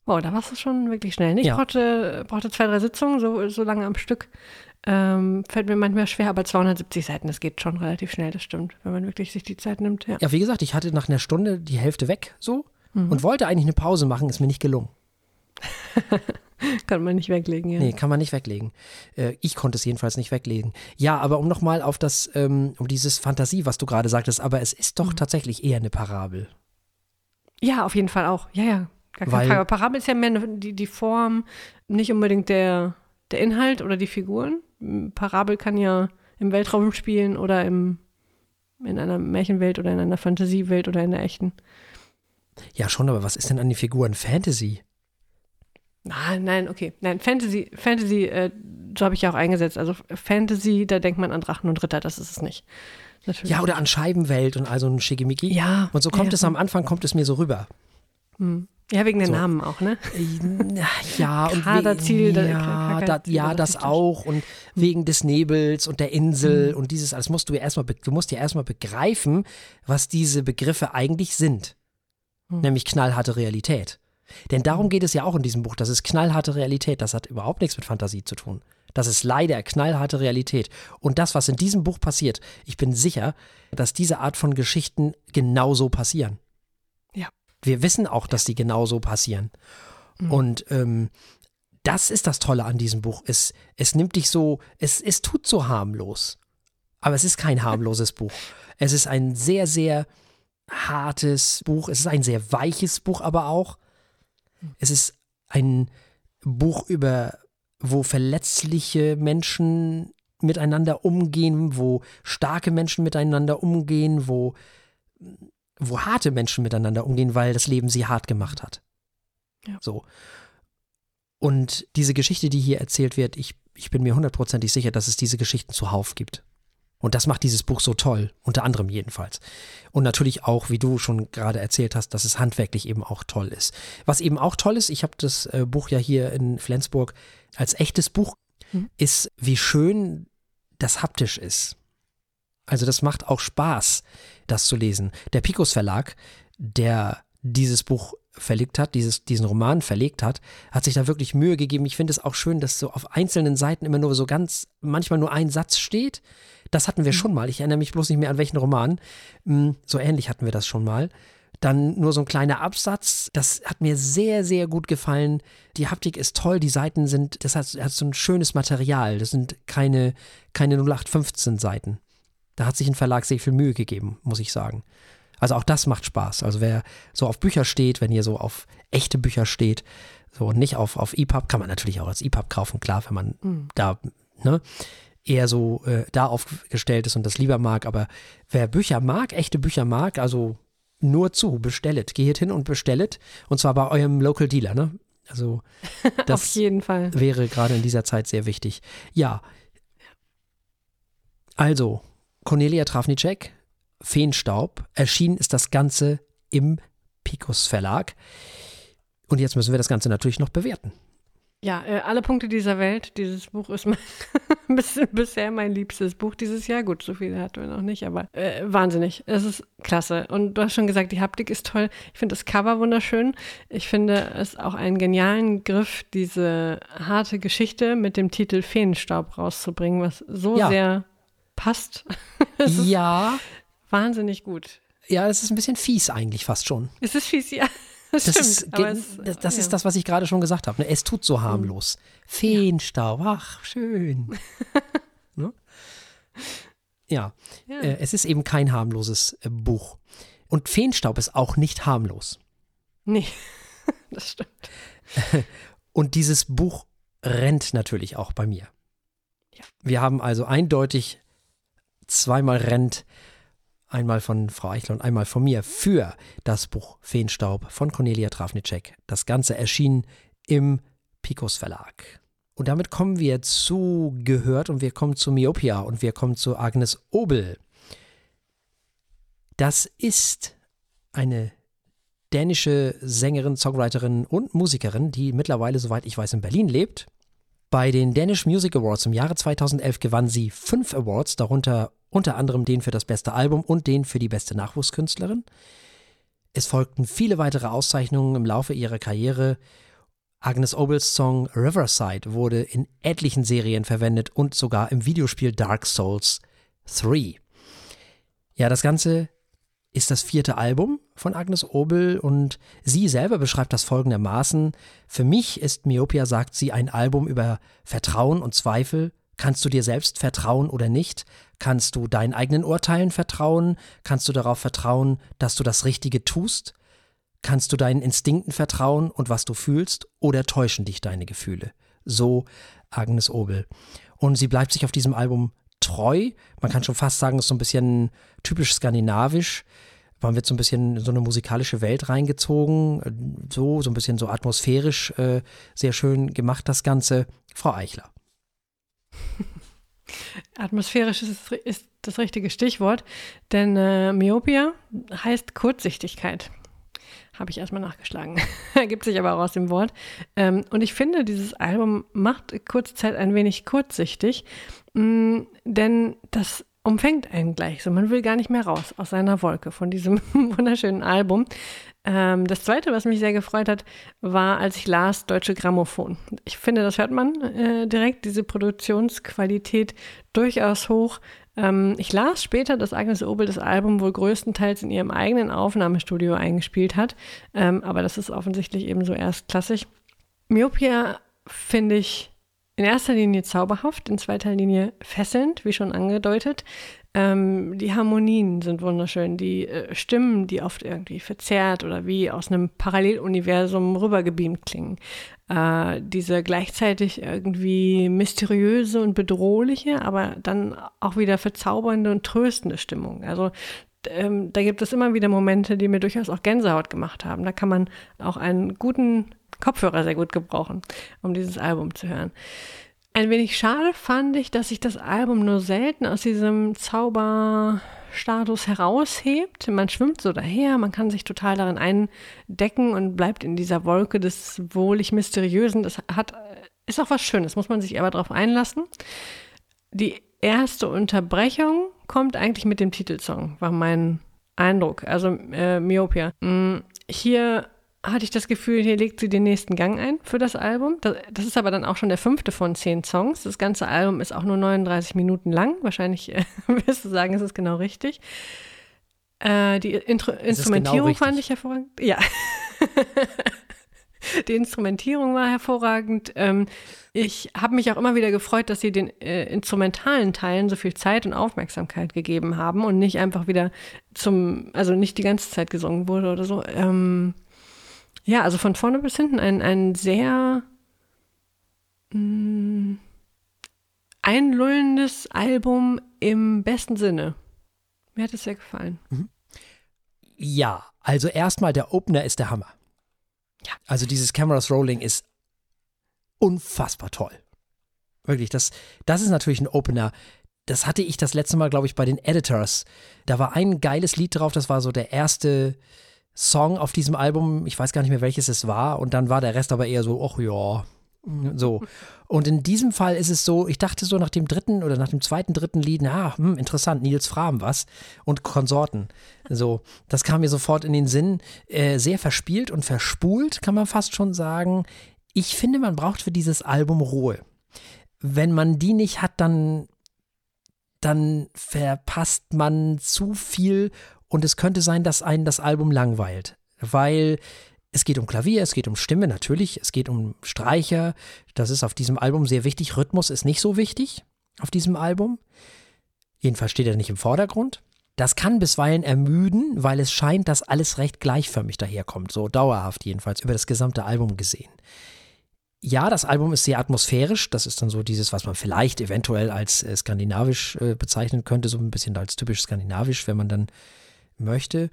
Oh, da warst du schon wirklich schnell. Ich ja. brauchte, brauchte zwei, drei Sitzungen, so, so lange am Stück Ähm, fällt mir manchmal schwer, aber 270 Seiten, das geht schon relativ schnell, das stimmt, wenn man wirklich sich die Zeit nimmt. Ja, ja wie gesagt, ich hatte nach einer Stunde die Hälfte weg so mhm. und wollte eigentlich eine Pause machen, ist mir nicht gelungen. kann man nicht weglegen, ja. Nee, kann man nicht weglegen. Äh, ich konnte es jedenfalls nicht weglegen. Ja, aber um nochmal auf das, ähm, um dieses Fantasie, was du gerade sagtest, aber es ist doch mhm. tatsächlich eher eine Parabel. Ja, auf jeden Fall auch. Ja, ja. Gar keine Weil, Frage. Aber Parabel ist ja mehr die, die Form, nicht unbedingt der, der Inhalt oder die Figuren. Parabel kann ja im Weltraum spielen oder im, in einer Märchenwelt oder in einer Fantasiewelt oder in der echten. Ja, schon, aber was ist denn an den Figuren Fantasy? Ah, nein, okay. Nein, Fantasy, Fantasy, äh, so habe ich ja auch eingesetzt. Also Fantasy, da denkt man an Drachen und Ritter, das ist es nicht. Natürlich. Ja, oder an Scheibenwelt und also ein Schickimicki. Ja. Und so kommt ja. es am Anfang, kommt es mir so rüber. Hm. Ja, wegen den so. Namen auch, ne? Ja, und Kaderziel, wegen, ja, da, ja, das auch und wegen des Nebels und der Insel mhm. und dieses alles musst du ja erstmal, du musst ja erstmal begreifen, was diese Begriffe eigentlich sind. Mhm. Nämlich knallharte Realität. Denn darum geht es ja auch in diesem Buch. Das ist knallharte Realität. Das hat überhaupt nichts mit Fantasie zu tun. Das ist leider knallharte Realität. Und das, was in diesem Buch passiert, ich bin sicher, dass diese Art von Geschichten genauso passieren. Ja. Wir wissen auch, dass die genauso passieren. Mhm. Und ähm, das ist das Tolle an diesem Buch. Es, es nimmt dich so, es, es tut so harmlos. Aber es ist kein harmloses Buch. Es ist ein sehr, sehr hartes Buch. Es ist ein sehr weiches Buch, aber auch. Es ist ein Buch über wo verletzliche Menschen miteinander umgehen, wo starke Menschen miteinander umgehen, wo, wo harte Menschen miteinander umgehen, weil das Leben sie hart gemacht hat. Ja. So. Und diese Geschichte, die hier erzählt wird, ich, ich bin mir hundertprozentig sicher, dass es diese Geschichten zuhauf gibt. Und das macht dieses Buch so toll, unter anderem jedenfalls. Und natürlich auch, wie du schon gerade erzählt hast, dass es handwerklich eben auch toll ist. Was eben auch toll ist, ich habe das äh, Buch ja hier in Flensburg als echtes Buch, mhm. ist, wie schön das haptisch ist. Also das macht auch Spaß, das zu lesen. Der Picos Verlag, der dieses Buch verlegt hat, dieses, diesen Roman verlegt hat, hat sich da wirklich Mühe gegeben. Ich finde es auch schön, dass so auf einzelnen Seiten immer nur so ganz, manchmal nur ein Satz steht. Das hatten wir mhm. schon mal. Ich erinnere mich bloß nicht mehr an welchen Roman. Hm, so ähnlich hatten wir das schon mal. Dann nur so ein kleiner Absatz. Das hat mir sehr, sehr gut gefallen. Die Haptik ist toll. Die Seiten sind, das hat, hat so ein schönes Material. Das sind keine, keine 0815 Seiten. Da hat sich ein Verlag sehr viel Mühe gegeben, muss ich sagen. Also auch das macht Spaß. Also wer so auf Bücher steht, wenn ihr so auf echte Bücher steht, so und nicht auf, auf EPUB, kann man natürlich auch als EPUB kaufen, klar, wenn man mhm. da, ne, eher so äh, da aufgestellt ist und das lieber mag. Aber wer Bücher mag, echte Bücher mag, also nur zu, bestellet. Geht hin und bestellet. Und zwar bei eurem Local Dealer, ne? Also das Auf jeden Fall. wäre gerade in dieser Zeit sehr wichtig. Ja. Also, Cornelia Trafnicek, Feenstaub. Erschienen ist das Ganze im Picos Verlag. Und jetzt müssen wir das Ganze natürlich noch bewerten. Ja, äh, alle Punkte dieser Welt. Dieses Buch ist mein, bisher mein liebstes Buch dieses Jahr. Gut, so viele hatten wir noch nicht, aber äh, wahnsinnig. Es ist klasse. Und du hast schon gesagt, die Haptik ist toll. Ich finde das Cover wunderschön. Ich finde es auch einen genialen Griff, diese harte Geschichte mit dem Titel Feenstaub rauszubringen, was so ja. sehr passt. ja. Wahnsinnig gut. Ja, es ist ein bisschen fies eigentlich fast schon. Es ist fies, ja. Das, das, ist, es, das, das ja. ist das, was ich gerade schon gesagt habe. Ne? Es tut so harmlos. Mhm. Feenstaub, ach, schön. ne? Ja, ja. Äh, es ist eben kein harmloses äh, Buch. Und Feenstaub ist auch nicht harmlos. Nee, das stimmt. Und dieses Buch rennt natürlich auch bei mir. Ja. Wir haben also eindeutig zweimal rennt einmal von Frau Eichler und einmal von mir, für das Buch Feenstaub von Cornelia Trafnicek. Das Ganze erschien im Picos Verlag. Und damit kommen wir zu Gehört und wir kommen zu Myopia und wir kommen zu Agnes Obel. Das ist eine dänische Sängerin, Songwriterin und Musikerin, die mittlerweile, soweit ich weiß, in Berlin lebt. Bei den Danish Music Awards im Jahre 2011 gewann sie fünf Awards, darunter unter anderem den für das beste Album und den für die beste Nachwuchskünstlerin. Es folgten viele weitere Auszeichnungen im Laufe ihrer Karriere. Agnes Obels Song Riverside wurde in etlichen Serien verwendet und sogar im Videospiel Dark Souls 3. Ja, das Ganze ist das vierte Album von Agnes Obel und sie selber beschreibt das folgendermaßen. Für mich ist Myopia, sagt sie, ein Album über Vertrauen und Zweifel. Kannst du dir selbst vertrauen oder nicht? Kannst du deinen eigenen Urteilen vertrauen? Kannst du darauf vertrauen, dass du das Richtige tust? Kannst du deinen Instinkten vertrauen und was du fühlst oder täuschen dich deine Gefühle? So Agnes Obel. Und sie bleibt sich auf diesem Album treu. Man kann schon fast sagen, es ist so ein bisschen typisch skandinavisch. Man wird so ein bisschen in so eine musikalische Welt reingezogen. So, so ein bisschen so atmosphärisch äh, sehr schön gemacht, das Ganze. Frau Eichler. Atmosphärisch ist, ist, das richtige Stichwort, denn äh, Myopia heißt Kurzsichtigkeit. Habe ich erstmal nachgeschlagen. Ergibt sich aber auch aus dem Wort. Ähm, und ich finde, dieses Album macht kurze Zeit ein wenig kurzsichtig, mh, mm, denn das umfängt einen gleich. So, man will gar nicht mehr raus aus seiner Wolke von diesem wunderschönen Album. Ähm, das zweite, was mich sehr gefreut hat, war, als ich las Deutsche Grammophon. Ich finde, das hört man äh, direkt, diese Produktionsqualität durchaus hoch. Ähm, ich las später, dass Agnes Obel das Album wohl größtenteils in ihrem eigenen Aufnahmestudio eingespielt hat, ähm, aber das ist offensichtlich eben so erstklassig. Myopia finde ich in erster Linie zauberhaft, in zweiter Linie fesselnd, wie schon angedeutet. Ähm, die Harmonien sind wunderschön, die äh, Stimmen, die oft irgendwie verzerrt oder wie aus einem Paralleluniversum rübergebeamt klingen. Äh, diese gleichzeitig irgendwie mysteriöse und bedrohliche, aber dann auch wieder verzaubernde und tröstende Stimmung. Also ähm, da gibt es immer wieder Momente, die mir durchaus auch Gänsehaut gemacht haben. Da kann man auch einen guten Kopfhörer sehr gut gebrauchen, um dieses Album zu hören. Ein wenig schade fand ich, dass sich das Album nur selten aus diesem Zauberstatus heraushebt. Man schwimmt so daher, man kann sich total darin eindecken und bleibt in dieser Wolke des wohlig Mysteriösen. Das hat, ist auch was Schönes, muss man sich aber darauf einlassen. Die erste Unterbrechung kommt eigentlich mit dem Titelsong, war mein Eindruck. Also äh, Myopia. Mm, hier hatte ich das Gefühl, hier legt sie den nächsten Gang ein für das Album. Das, das, ist aber dann auch schon der fünfte von zehn Songs. Das ganze Album ist auch nur 39 Minuten lang. Wahrscheinlich äh, wirst du sagen, es ist genau richtig. Äh, die Intro genau Instrumentierung genau fand ich hervorragend. Ja. die Instrumentierung war hervorragend. Ähm, ich habe mich auch immer wieder gefreut, dass sie den äh, instrumentalen Teilen so viel Zeit und Aufmerksamkeit gegeben haben und nicht einfach wieder zum, also nicht die ganze Zeit gesungen wurde oder so. Ähm, ja, also von vorne bis hinten ein, ein sehr mh, mm, einlullendes Album im besten Sinne. Mir hat es sehr gefallen. Mhm. Ja, also erstmal der Opener ist der Hammer. Ja. Also dieses Cameras Rolling ist unfassbar toll. Wirklich, das, das ist natürlich ein Opener. Das hatte ich das letzte Mal, glaube ich, bei den Editors. Da war ein geiles Lied drauf, das war so der erste Song auf diesem Album, ich weiß gar nicht mehr welches es war, und dann war der Rest aber eher so, ach ja, so. Und in diesem Fall ist es so, ich dachte so nach dem dritten oder nach dem zweiten, dritten Lied, na, hm, interessant, Nils Fram was und Konsorten. So, das kam mir sofort in den Sinn. Äh, sehr verspielt und verspult, kann man fast schon sagen. Ich finde, man braucht für dieses Album Ruhe. Wenn man die nicht hat, dann, dann verpasst man zu viel und es könnte sein, dass einen das Album langweilt, weil es geht um Klavier, es geht um Stimme natürlich, es geht um Streicher. Das ist auf diesem Album sehr wichtig. Rhythmus ist nicht so wichtig auf diesem Album. Jedenfalls steht er nicht im Vordergrund. Das kann bisweilen ermüden, weil es scheint, dass alles recht gleichförmig daherkommt, so dauerhaft jedenfalls über das gesamte Album gesehen. Ja, das Album ist sehr atmosphärisch. Das ist dann so dieses, was man vielleicht eventuell als äh, skandinavisch äh, bezeichnen könnte, so ein bisschen als typisch skandinavisch, wenn man dann möchte.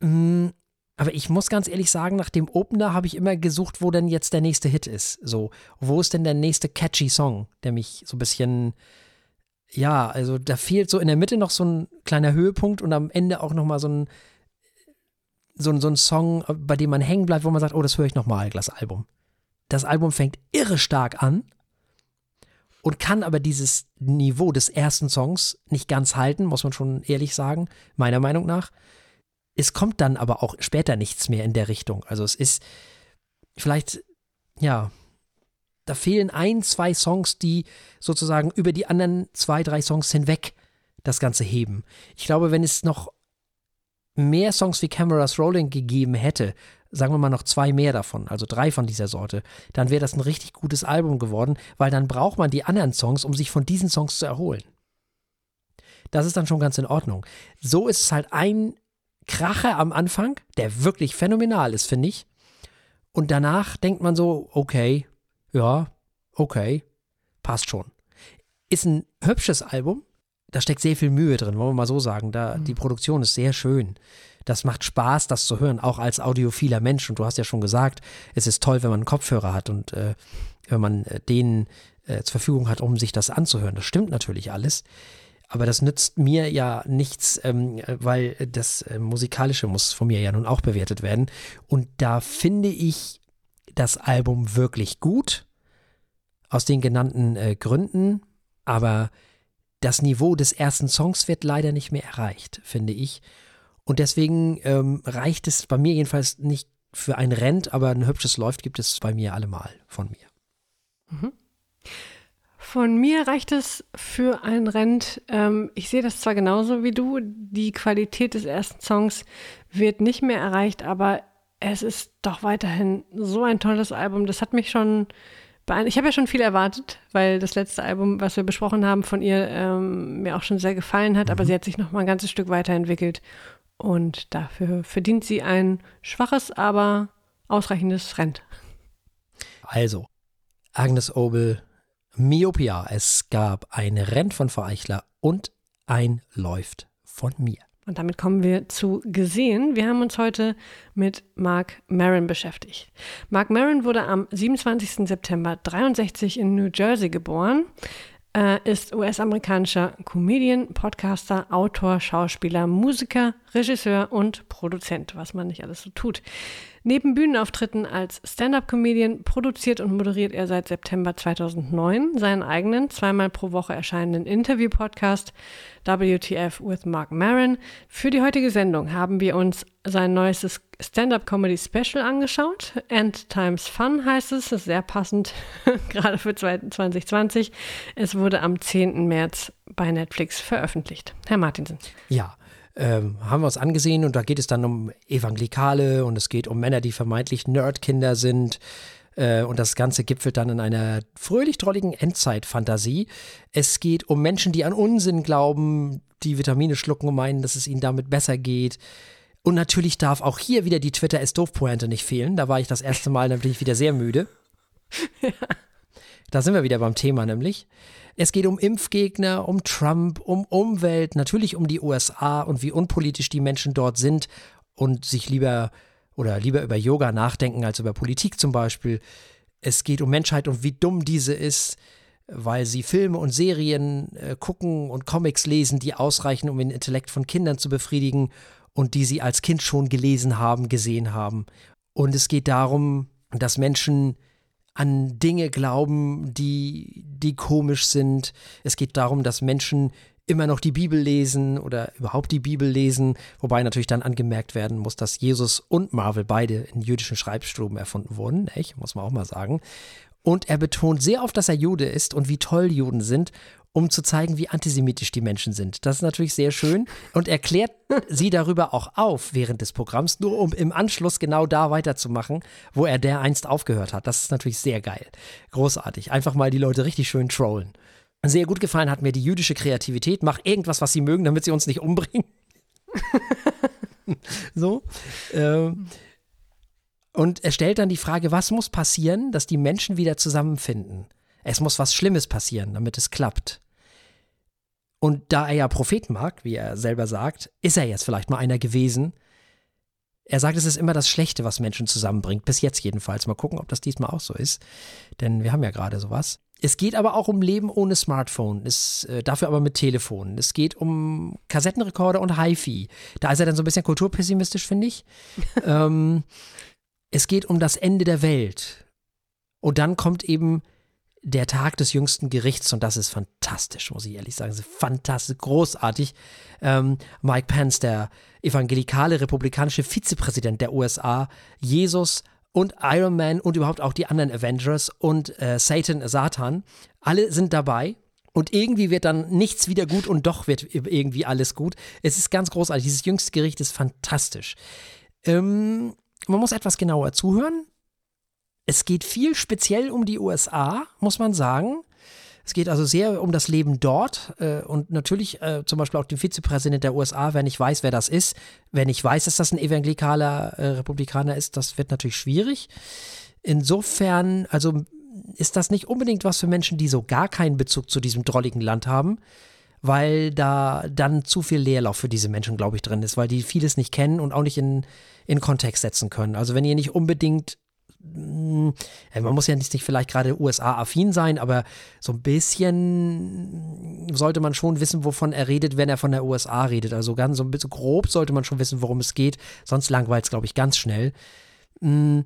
Mm, aber ich muss ganz ehrlich sagen, nach dem Opener habe ich immer gesucht, wo denn jetzt der nächste Hit ist. So, wo ist denn der nächste catchy Song, der mich so ein bisschen, ja, also da fehlt so in der Mitte noch so ein kleiner Höhepunkt und am Ende auch noch mal so ein, so ein, so ein Song, bei dem man hängen bleibt, wo man sagt, oh, das höre ich noch mal, das Album. Das Album fängt irre stark an und kann aber dieses Niveau des ersten Songs nicht ganz halten, muss man schon ehrlich sagen, meiner Meinung nach. es kommt dann aber auch später nichts mehr in der Richtung. Also es ist vielleicht, ja, da fehlen ein, zwei Songs, die sozusagen über die anderen zwei, drei Songs hinweg das Ganze heben. Ich glaube, wenn es noch mehr Songs wie Cameras Rolling gegeben hätte, sagen wir mal noch zwei mehr davon, also drei von dieser Sorte, dann wäre das ein richtig gutes Album geworden, weil dann braucht man die anderen Songs, um sich von diesen Songs zu erholen. Das ist dann schon ganz in Ordnung. So ist es halt ein Kracher am Anfang, der wirklich phänomenal ist, finde ich. Und danach denkt man so, okay, ja, okay, passt schon. Ist ein hübsches Album, da steckt sehr viel Mühe drin, wollen wir mal so sagen. Da, mhm. Die Produktion ist sehr schön. Das macht Spaß, das zu hören, auch als audiophiler Mensch. Und du hast ja schon gesagt, es ist toll, wenn man einen Kopfhörer hat und äh, wenn man äh, den äh, zur Verfügung hat, um sich das anzuhören. Das stimmt natürlich alles. Aber das nützt mir ja nichts, ähm, weil das äh, Musikalische muss von mir ja nun auch bewertet werden. Und da finde ich das Album wirklich gut, aus den genannten äh, Gründen. Aber das Niveau des ersten Songs wird leider nicht mehr erreicht, finde ich. Und deswegen ähm, reicht es bei mir jedenfalls nicht für ein Rent, aber ein hübsches Läuft gibt es bei mir allemal von mir. Mhm. Von mir reicht es für ein Rent. Ähm, ich sehe das zwar genauso wie du, die Qualität des ersten Songs wird nicht mehr erreicht, aber es ist doch weiterhin so ein tolles Album. Das hat mich schon ich habe ja schon viel erwartet, weil das letzte Album, was wir besprochen haben, von ihr ähm, mir auch schon sehr gefallen hat, mhm. aber sie hat sich noch mal ein ganzes Stück weiterentwickelt und dafür verdient sie ein schwaches, aber ausreichendes Rent. Also, Agnes Obel, Myopia. Es gab ein Rent von Frau Eichler und ein Läuft von mir. Und damit kommen wir zu Gesehen. Wir haben uns heute mit Mark Maron beschäftigt. Mark Maron wurde am 27. September 63 in New Jersey geboren, äh, ist US-amerikanischer Comedian, Podcaster, Autor, Schauspieler, Musiker, Regisseur und Produzent, was man nicht alles so tut. Neben Bühnenauftritten als Stand-up-Comedian produziert und moderiert er seit September 2009 seinen eigenen zweimal pro Woche erscheinenden Interview-Podcast WTF with Mark Maron. Für die heutige Sendung haben wir uns sein neuestes Stand-up-Comedy-Special angeschaut. End Times Fun heißt es. Ist sehr passend, gerade für 2020. Es wurde am 10. März bei Netflix veröffentlicht. Herr Martinsen. Ja, ähm, haben wir uns angesehen und da geht es dann um Evangelikale und es geht um Männer, die vermeintlich Nerdkinder sind. Äh, und das Ganze gipfelt dann in einer fröhlich-drolligen Endzeit-Fantasie. Es geht um Menschen, die an Unsinn glauben, die Vitamine schlucken und meinen, dass es ihnen damit besser geht. Und natürlich darf auch hier wieder die Twitter ist doof Pointe nicht fehlen. Da war ich das erste Mal natürlich wieder sehr müde. Ja. Da sind wir wieder beim Thema nämlich. Es geht um Impfgegner, um Trump, um Umwelt, natürlich um die USA und wie unpolitisch die Menschen dort sind und sich lieber oder lieber über Yoga nachdenken als über Politik zum Beispiel. Es geht um Menschheit und wie dumm diese ist, weil sie Filme und Serien äh, gucken und Comics lesen, die ausreichen, um den Intellekt von Kindern zu befriedigen und die sie als Kind schon gelesen haben, gesehen haben. Und es geht darum, dass Menschen an Dinge glauben, die, die komisch sind. Es geht darum, dass Menschen immer noch die Bibel lesen oder überhaupt die Bibel lesen, wobei natürlich dann angemerkt werden muss, dass Jesus und Marvel beide in jüdischen Schreibstuben erfunden wurden, echt, muss man auch mal sagen. Und er betont sehr oft, dass er Jude ist und wie toll Juden sind um zu zeigen, wie antisemitisch die Menschen sind. Das ist natürlich sehr schön und erklärt sie darüber auch auf während des Programms, nur um im Anschluss genau da weiterzumachen, wo er der einst aufgehört hat. Das ist natürlich sehr geil. Großartig. Einfach mal die Leute richtig schön trollen. Sehr gut gefallen hat mir die jüdische Kreativität. Mach irgendwas, was sie mögen, damit sie uns nicht umbringen. so. Ähm, und er stellt dann die Frage, was muss passieren, dass die Menschen wieder zusammenfinden? Es muss was Schlimmes passieren, damit es klappt. Und da er ja Prophet mag, wie er selber sagt, ist er jetzt vielleicht mal einer gewesen. Er sagt, es ist immer das Schlechte, was Menschen zusammenbringt. Bis jetzt jedenfalls. Mal gucken, ob das diesmal auch so ist. Denn wir haben ja gerade sowas. Es geht aber auch um Leben ohne Smartphone, es, äh, dafür aber mit Telefon. Es geht um Kassettenrekorder und HiFi. Da ist er dann so ein bisschen kulturpessimistisch, finde ich. ähm, es geht um das Ende der Welt. Und dann kommt eben der Tag des jüngsten Gerichts und das ist fantastisch, muss ich ehrlich sagen. Das ist fantastisch, großartig. Ähm, Mike Pence, der evangelikale republikanische Vizepräsident der USA, Jesus und Iron Man und überhaupt auch die anderen Avengers und äh, Satan, Satan, alle sind dabei. Und irgendwie wird dann nichts wieder gut und doch wird irgendwie alles gut. Es ist ganz großartig. Dieses jüngste Gericht ist fantastisch. Ähm, man muss etwas genauer zuhören. Es geht viel speziell um die USA, muss man sagen. Es geht also sehr um das Leben dort äh, und natürlich äh, zum Beispiel auch den Vizepräsident der USA, wenn ich weiß, wer das ist. Wenn ich weiß, dass das ein evangelikaler äh, Republikaner ist, das wird natürlich schwierig. Insofern, also ist das nicht unbedingt was für Menschen, die so gar keinen Bezug zu diesem drolligen Land haben, weil da dann zu viel Leerlauf für diese Menschen, glaube ich, drin ist, weil die vieles nicht kennen und auch nicht in, in Kontext setzen können. Also wenn ihr nicht unbedingt man muss ja nicht, nicht vielleicht gerade USA-affin sein, aber so ein bisschen sollte man schon wissen, wovon er redet, wenn er von der USA redet. Also ganz so ein bisschen grob sollte man schon wissen, worum es geht. Sonst langweilt es, glaube ich, ganz schnell. Mhm.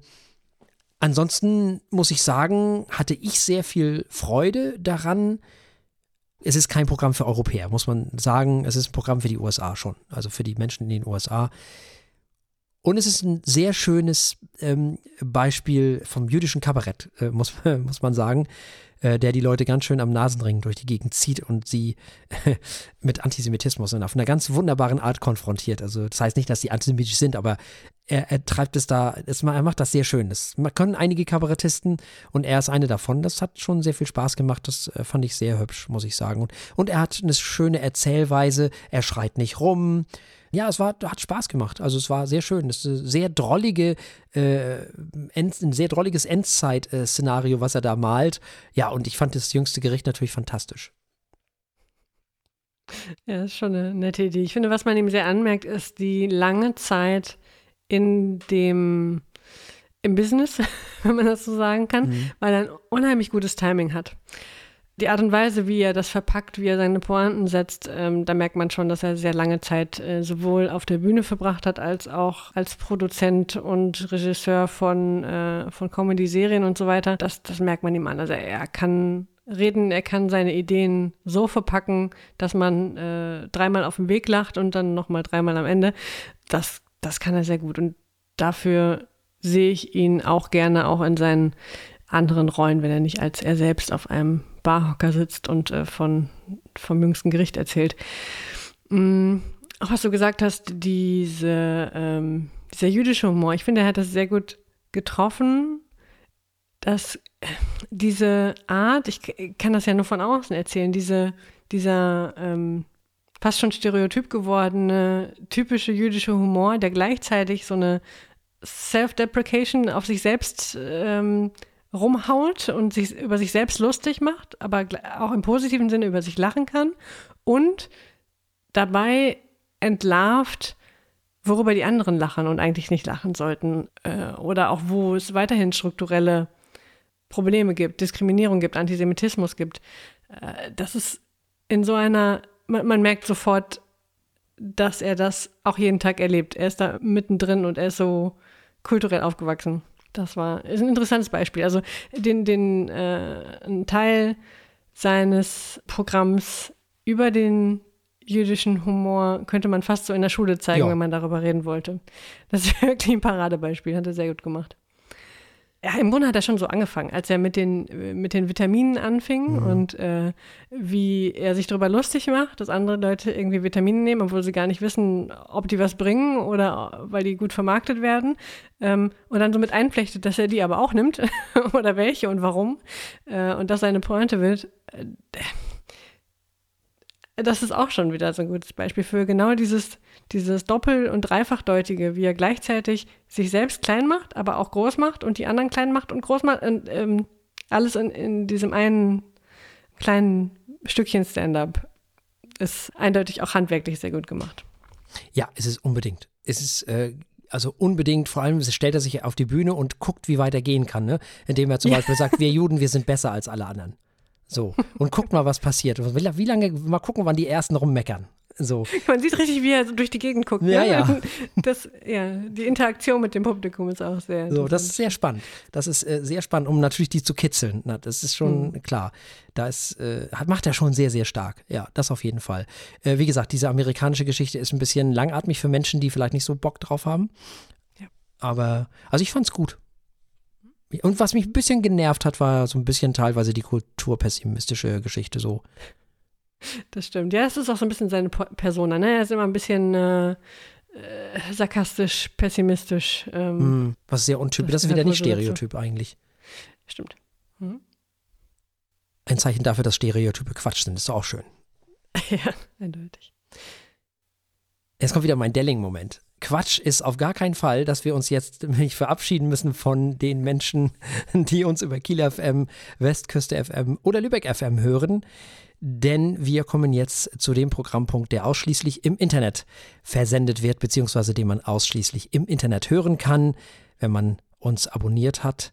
Ansonsten muss ich sagen, hatte ich sehr viel Freude daran. Es ist kein Programm für Europäer, muss man sagen. Es ist ein Programm für die USA schon, also für die Menschen in den USA. Und es ist ein sehr schönes ähm, Beispiel vom jüdischen Kabarett, äh, muss, muss man sagen, äh, der die Leute ganz schön am Nasenring durch die Gegend zieht und sie äh, mit Antisemitismus auf einer ganz wunderbaren Art konfrontiert. Also das heißt nicht, dass sie antisemitisch sind, aber er, er treibt es da, es, er macht das sehr schön. Das können einige Kabarettisten und er ist eine davon. Das hat schon sehr viel Spaß gemacht. Das äh, fand ich sehr hübsch, muss ich sagen. Und, und er hat eine schöne Erzählweise. Er schreit nicht rum ja, es war, hat Spaß gemacht. Also es war sehr schön. Es ist ein sehr drollige, äh, End, ein sehr drolliges Endzeit-Szenario, was er da malt. Ja, und ich fand das jüngste Gericht natürlich fantastisch. Ja, das ist schon eine nette Idee. Ich finde, was man ihm sehr anmerkt, ist die lange Zeit in dem im Business, wenn man das so sagen kann, mhm. weil er ein unheimlich gutes Timing hat die Art und Weise, wie er das verpackt, wie er seine Pointen setzt, ähm, da merkt man schon, dass er sehr lange Zeit äh, sowohl auf der Bühne verbracht hat, als auch als Produzent und Regisseur von, äh, von Comedy-Serien und so weiter. Das, das merkt man ihm an. Also er kann reden, er kann seine Ideen so verpacken, dass man äh, dreimal auf dem Weg lacht und dann nochmal dreimal am Ende. Das, das kann er sehr gut. Und dafür sehe ich ihn auch gerne auch in seinen anderen Rollen, wenn er nicht als er selbst auf einem Barhocker sitzt und äh, von, vom jüngsten Gericht erzählt. Mhm. Auch was du gesagt hast, diese, ähm, dieser jüdische Humor, ich finde, er hat das sehr gut getroffen, dass diese Art, ich kann das ja nur von außen erzählen, diese, dieser ähm, fast schon stereotyp gewordene, typische jüdische Humor, der gleichzeitig so eine Self-Deprecation auf sich selbst ähm, rumhaut und sich über sich selbst lustig macht, aber auch im positiven Sinne über sich lachen kann und dabei entlarvt, worüber die anderen lachen und eigentlich nicht lachen sollten äh, oder auch wo es weiterhin strukturelle Probleme gibt, Diskriminierung gibt, Antisemitismus gibt. Äh, das ist in so einer, man, man merkt sofort, dass er das auch jeden Tag erlebt. Er ist da mittendrin und er ist so kulturell aufgewachsen. Das war ist ein interessantes Beispiel. Also den, den äh, ein Teil seines Programms über den jüdischen Humor könnte man fast so in der Schule zeigen, ja. wenn man darüber reden wollte. Das ist wirklich ein Paradebeispiel, hat er sehr gut gemacht ja, im Grunde hat er schon so angefangen, als er mit den, mit den Vitaminen anfing mhm. und äh, wie er sich darüber lustig macht, dass andere Leute irgendwie Vitamine nehmen, obwohl sie gar nicht wissen, ob die was bringen oder weil die gut vermarktet werden. Ähm, und dann so mit einflechtet, dass er die aber auch nimmt oder welche und warum. Äh, und dass seine Pointe wird. Äh, das ist auch schon wieder so ein gutes Beispiel für genau dieses, dieses Doppel- und Dreifachdeutige, wie er gleichzeitig sich selbst klein macht, aber auch groß macht und die anderen klein macht und groß macht. Und, ähm, alles in, in diesem einen kleinen Stückchen Stand-up ist eindeutig auch handwerklich sehr gut gemacht. Ja, es ist unbedingt. Es ist äh, also unbedingt, vor allem stellt er sich auf die Bühne und guckt, wie weit er gehen kann, ne? indem er zum Beispiel sagt, wir Juden, wir sind besser als alle anderen. So, und guckt mal, was passiert. Wie lange, mal gucken, wann die Ersten rummeckern. So. Man sieht richtig, wie er so durch die Gegend guckt. Ja, ne? ja. Das, ja. Die Interaktion mit dem Publikum ist auch sehr. So, das ist sehr spannend. Das ist äh, sehr spannend, um natürlich die zu kitzeln. Na, das ist schon Mhm. klar. Da ist, äh, hat- macht er schon sehr, sehr stark. Ja, das auf jeden Fall. Äh, wie gesagt, diese amerikanische Geschichte ist ein bisschen langatmig für Menschen, die vielleicht nicht so Bock drauf haben. Ja. Aber, also ich fand's gut. Und was mich ein bisschen genervt hat, war so ein bisschen teilweise die kulturpessimistische Geschichte so. Das stimmt. Ja, es ist auch so ein bisschen seine Persona. Ne? Er ist immer ein bisschen äh, äh, sarkastisch, pessimistisch. Ähm, Hm, was sehr untypisch. das Das, ist wieder nicht wohl so. Stereotyp eigentlich. Stimmt. Mhm. Ein Zeichen dafür, dass Stereotype Quatsch sind. Ist doch auch schön. ja, eindeutig. Jetzt kommt wieder mein Delling-Moment. Quatsch ist auf gar keinen Fall, dass wir uns jetzt nämlich verabschieden müssen von den Menschen, die uns über Kiel FM, Westküste FM oder Lübeck FM hören. Denn wir kommen jetzt zu dem Programmpunkt, der ausschließlich im Internet versendet wird, beziehungsweise den man ausschließlich im Internet hören kann, wenn man uns abonniert hat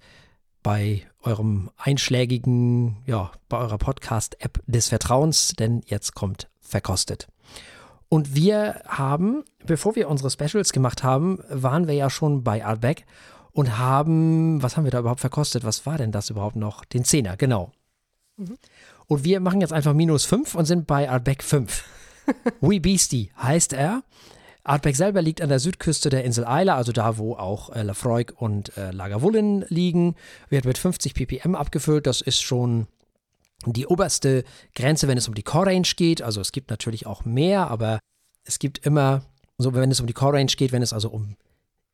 bei eurem einschlägigen, ja, bei eurer Podcast-App des Vertrauens, denn jetzt kommt verkostet. Und wir haben, bevor wir unsere Specials gemacht haben, waren wir ja schon bei Artback und haben, was haben wir da überhaupt verkostet? Was war denn das überhaupt noch? Den Zehner, genau. Und wir machen jetzt einfach minus 5 und sind bei Artback 5. We Beastie heißt er. Artback selber liegt an der Südküste der Insel Isla, also da, wo auch äh, Lafroig und äh, Lagerwullen liegen. Wird mit 50 ppm abgefüllt. Das ist schon die oberste Grenze, wenn es um die Core Range geht. Also es gibt natürlich auch mehr, aber es gibt immer, so wenn es um die Core Range geht, wenn es also um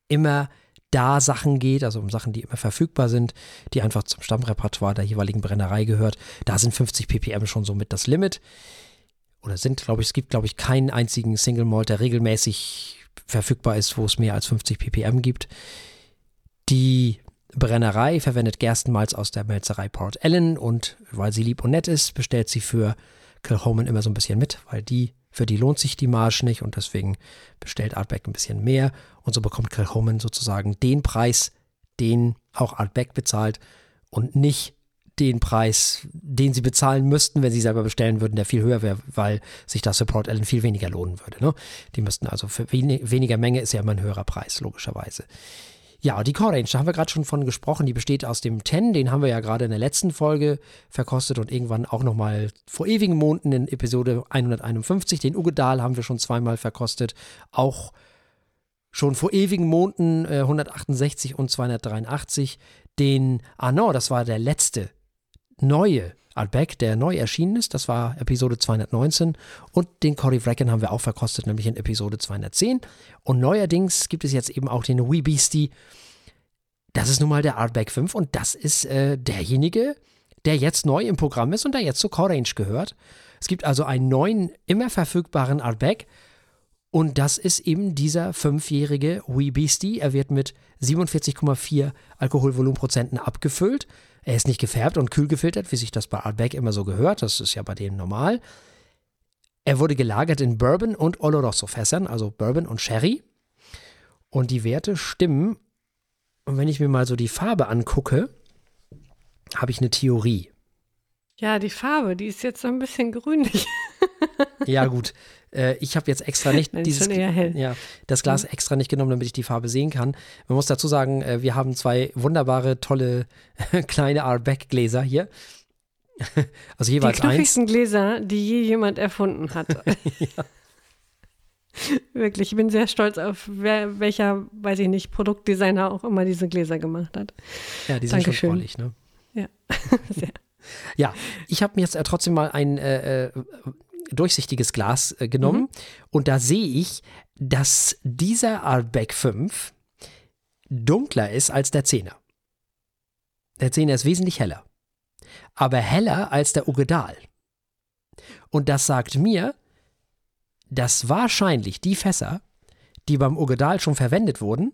immer da Sachen geht, also um Sachen, die immer verfügbar sind, die einfach zum Stammrepertoire der jeweiligen Brennerei gehört, da sind 50 ppm schon so mit das Limit. Oder sind, glaube ich, es gibt, glaube ich, keinen einzigen Single Malt, der regelmäßig verfügbar ist, wo es mehr als 50 ppm gibt. Die Brennerei verwendet Gerstenmalz aus der Melzerei Port Ellen und weil sie lieb und nett ist, bestellt sie für Kilhoman immer so ein bisschen mit, weil die, für die lohnt sich die Marge nicht und deswegen bestellt Artback ein bisschen mehr und so bekommt Kilhoman sozusagen den Preis, den auch Artback bezahlt und nicht den Preis, den sie bezahlen müssten, wenn sie selber bestellen würden, der viel höher wäre, weil sich das für Port Ellen viel weniger lohnen würde. Ne? Die müssten also für wen weniger Menge ist ja immer ein höherer Preis, logischerweise. Ja, die Core Range, da haben wir gerade schon von gesprochen, die besteht aus dem 10, den haben wir ja gerade in der letzten Folge verkostet und irgendwann auch nochmal vor ewigen Monaten in Episode 151. Den Ugedal haben wir schon zweimal verkostet, auch schon vor ewigen Monaten äh, 168 und 283. Den Arnaud, das war der letzte neue Artback, der neu erschienen ist, das war Episode 219 und den Cory Wrecken haben wir auch verkostet, nämlich in Episode 210 und neuerdings gibt es jetzt eben auch den Wee Beastie, das ist nun mal der Artback 5 und das ist äh, derjenige, der jetzt neu im Programm ist und der jetzt zur Core Range gehört. Es gibt also einen neuen, immer verfügbaren Artback und das ist eben dieser fünfjährige Wee Beastie. Er wird mit 47,4 Alkoholvolumenprozenten abgefüllt. Er ist nicht gefärbt und kühl gefiltert, wie sich das bei Artback immer so gehört. Das ist ja bei denen normal. Er wurde gelagert in Bourbon und Oloroso-Fässern, also Bourbon und Sherry. Und die Werte stimmen. Und wenn ich mir mal so die Farbe angucke, habe ich eine Theorie. Ja, die Farbe, die ist jetzt so ein bisschen grünlich. Ja, gut. Äh, ich habe jetzt extra nicht Nein, dieses. Ja, das Glas extra nicht genommen, damit ich die Farbe sehen kann. Man muss dazu sagen, äh, wir haben zwei wunderbare, tolle kleine Artback-Gläser hier. Also Die jeweils eins. knuffigsten Gläser, die je jemand erfunden hat. Wirklich, ich bin sehr stolz auf wer, welcher, weiß ich nicht, Produktdesigner auch immer diese Gläser gemacht hat. Ja, die sind Dankeschön. schon freundlich, ne? Ja, sehr. Ja, ich habe mir jetzt äh, trotzdem mal ein äh, äh, durchsichtiges Glas äh, genommen Mhm. und da sehe ich, dass dieser Artback 5 dunkler ist als der 10er. Der 10er ist wesentlich heller. Aber heller als der Ugedal. Und das sagt mir, dass wahrscheinlich die Fässer, die beim Ugedal schon verwendet wurden,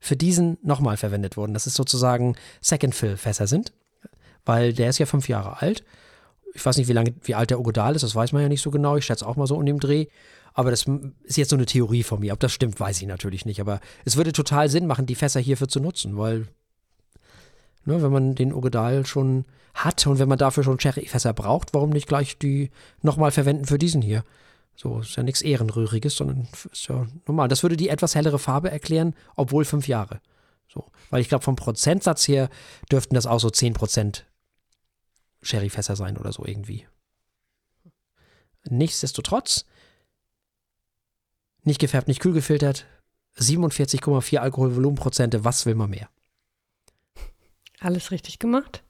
für diesen nochmal verwendet wurden. Das ist sozusagen Second-Fill-Fässer sind weil der ist ja fünf Jahre alt. Ich weiß nicht, wie lange, wie alt der Ogodal ist, das weiß man ja nicht so genau. Ich schätze auch mal so in dem Dreh. Aber das ist jetzt so eine Theorie von mir. Ob das stimmt, weiß ich natürlich nicht. Aber es würde total Sinn machen, die Fässer hierfür zu nutzen, weil, ne, wenn man den Ogodal schon hat und wenn man dafür schon Cherryfässer braucht, warum nicht gleich die nochmal verwenden für diesen hier? So, ist ja nichts Ehrenrühriges, sondern ist ja normal. Das würde die etwas hellere Farbe erklären, obwohl fünf Jahre. So. Weil ich glaube, vom Prozentsatz her dürften das auch so 10% Sherryfässer sein oder so irgendwie. Nichtsdestotrotz, nicht gefärbt, nicht kühl gefiltert, 47,4 Alkoholvolumenprozente, was will man mehr? Alles richtig gemacht.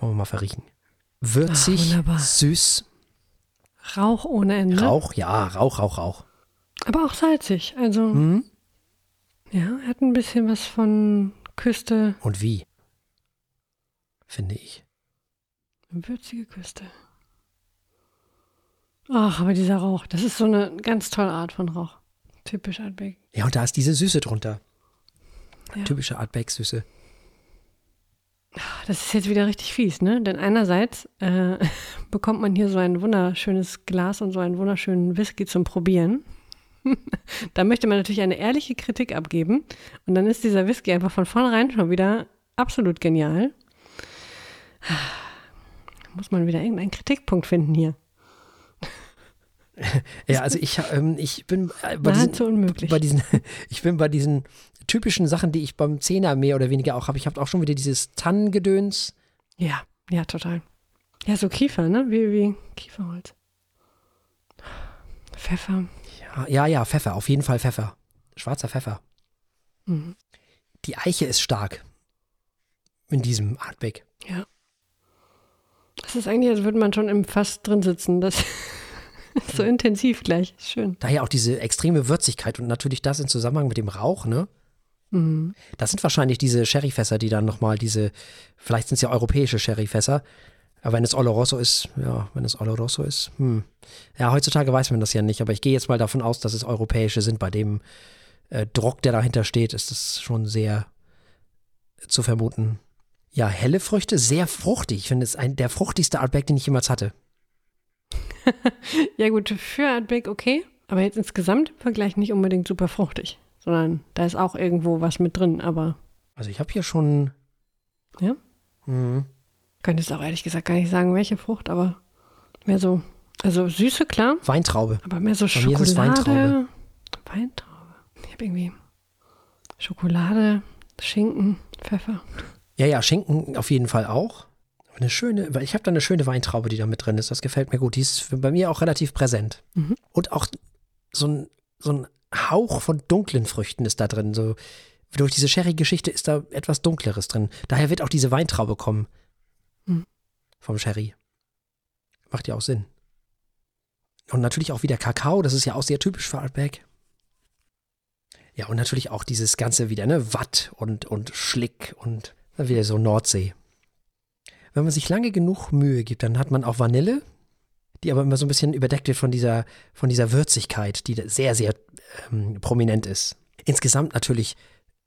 Wollen wir mal verriechen. Würzig, Ach, süß. Rauch ohne Ende. Rauch, ja, Rauch, Rauch, Rauch. Aber auch salzig. Also, Hm? ja, hat ein bisschen was von Küste. Und wie? Finde ich. Würzige Küste. Ach, aber dieser Rauch, das ist so eine ganz tolle Art von Rauch. Typisch Artback. Ja, und da ist diese Süße drunter. Ja. Typische Artback-Süße. Das ist jetzt wieder richtig fies, ne? Denn einerseits äh, bekommt man hier so ein wunderschönes Glas und so einen wunderschönen Whisky zum Probieren. da möchte man natürlich eine ehrliche Kritik abgeben. Und dann ist dieser Whisky einfach von vornherein schon wieder absolut genial. Muss man wieder irgendeinen Kritikpunkt finden hier. Ja, also ich, ähm, ich bin äh, bei diesen, unmöglich. bei diesen, ich bin bei diesen typischen Sachen, die ich beim Zehner mehr oder weniger auch habe. Ich habe auch schon wieder dieses Tannengedöns. Ja, ja, total. Ja, so Kiefer, ne? Wie, wie Kieferholz. Pfeffer. Ja, ja, ja, Pfeffer, auf jeden Fall Pfeffer. Schwarzer Pfeffer. Mhm. Die Eiche ist stark. In diesem Artback. Ja. Das ist eigentlich, als würde man schon im Fass drin sitzen. Das ist so intensiv gleich. Ist schön. Daher auch diese extreme Würzigkeit und natürlich das in Zusammenhang mit dem Rauch, ne? Mhm. Das sind wahrscheinlich diese Sherryfässer, die dann nochmal diese, vielleicht sind es ja europäische Sherryfässer, aber wenn es Oloroso ist, ja, wenn es Oloroso ist, hm. Ja, heutzutage weiß man das ja nicht, aber ich gehe jetzt mal davon aus, dass es europäische sind. Bei dem äh, Druck, der dahinter steht, ist das schon sehr zu vermuten. Ja, helle Früchte, sehr fruchtig. Ich finde es ein, der fruchtigste Artback, den ich jemals hatte. Ja, gut, für Artback okay. Aber jetzt insgesamt im Vergleich nicht unbedingt super fruchtig. Sondern da ist auch irgendwo was mit drin. Aber Also ich habe hier schon. Ja? Mhm. könnte es auch ehrlich gesagt gar nicht sagen, welche Frucht. Aber mehr so, also Süße, klar. Weintraube. Aber mehr so Bei mir ist es Schokolade. Weintraube. Weintraube. Ich habe irgendwie Schokolade, Schinken, Pfeffer. Ja, ja, Schinken auf jeden Fall auch. Eine schöne, weil ich habe da eine schöne Weintraube, die da mit drin ist. Das gefällt mir gut. Die ist bei mir auch relativ präsent. Mhm. Und auch so ein, so ein Hauch von dunklen Früchten ist da drin. So durch diese Sherry-Geschichte ist da etwas Dunkleres drin. Daher wird auch diese Weintraube kommen. Mhm. Vom Sherry. Macht ja auch Sinn. Und natürlich auch wieder Kakao, das ist ja auch sehr typisch für Artback. Ja, und natürlich auch dieses Ganze wieder, ne? Watt und, und Schlick und wieder so Nordsee. Wenn man sich lange genug Mühe gibt, dann hat man auch Vanille, die aber immer so ein bisschen überdeckt wird von dieser, von dieser Würzigkeit, die da sehr, sehr ähm, prominent ist. Insgesamt natürlich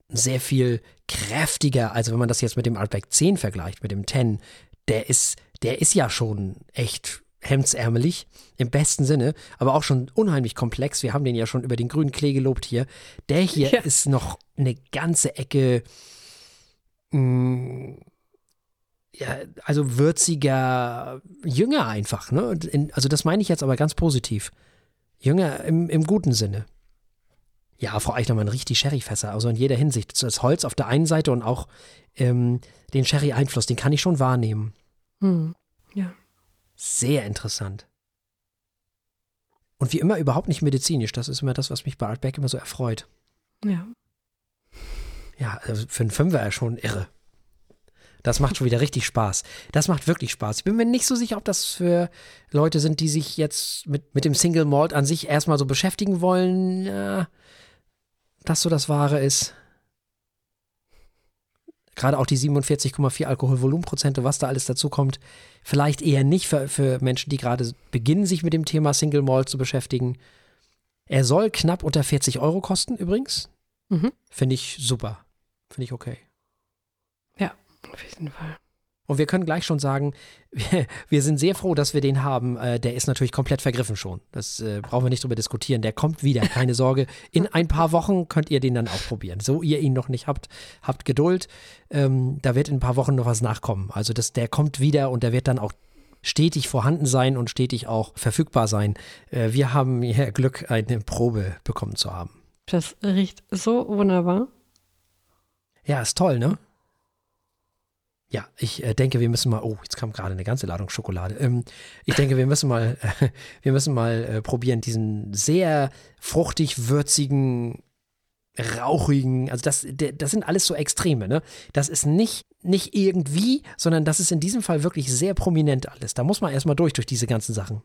sehr viel kräftiger, also wenn man das jetzt mit dem Artback 10 vergleicht, mit dem 10, der ist, der ist ja schon echt hemdsärmelig, im besten Sinne, aber auch schon unheimlich komplex. Wir haben den ja schon über den grünen Klee gelobt hier. Der hier Ja. ist noch eine ganze Ecke, mh, ja, also würziger, jünger einfach. Ne? In, also das meine ich jetzt aber ganz positiv. Jünger im, im guten Sinne. Ja, Frau Eichnermann riecht die Sherryfässer, also in jeder Hinsicht. Das Holz auf der einen Seite und auch ähm, den Sherry-Einfluss, den kann ich schon wahrnehmen. Hm. Ja. Sehr interessant. Und wie immer überhaupt nicht medizinisch. Das ist immer das, was mich bei Artback immer so erfreut. Ja. Ja, also für einen Fünfer ist schon irre. Das macht schon wieder richtig Spaß. Das macht wirklich Spaß. Ich bin mir nicht so sicher, ob das für Leute sind, die sich jetzt mit, mit dem Single Malt an sich erstmal so beschäftigen wollen, ja, dass so das Wahre ist. Gerade auch die 47,4 Alkoholvolumenprozente, was da alles dazu kommt, vielleicht eher nicht für, für Menschen, die gerade beginnen, sich mit dem Thema Single Malt zu beschäftigen. Er soll knapp unter 40 Euro kosten, übrigens. Mhm. Finde ich super. Finde ich okay. Ja, auf jeden Fall. Und wir können gleich schon sagen, wir, wir sind sehr froh, dass wir den haben. Äh, der ist natürlich komplett vergriffen schon. Das äh, brauchen wir nicht drüber diskutieren. Der kommt wieder, keine Sorge. In ein paar Wochen könnt ihr den dann auch probieren. So ihr ihn noch nicht habt, habt Geduld. Ähm, da wird in ein paar Wochen noch was nachkommen. Also das, der kommt wieder und der wird dann auch stetig vorhanden sein und stetig auch verfügbar sein. Äh, wir haben hier Glück, eine Probe bekommen zu haben. Das riecht so wunderbar. Ja, ist toll, ne? Ja, ich äh, denke, wir müssen mal. Oh, jetzt kam gerade eine ganze Ladung Schokolade. Ähm, ich denke, wir müssen mal, äh, wir müssen mal äh, probieren, diesen sehr fruchtig würzigen, rauchigen. Also das, das sind alles so Extreme. Ne, das ist nicht nicht irgendwie, sondern das ist in diesem Fall wirklich sehr prominent alles. Da muss man erstmal durch durch diese ganzen Sachen.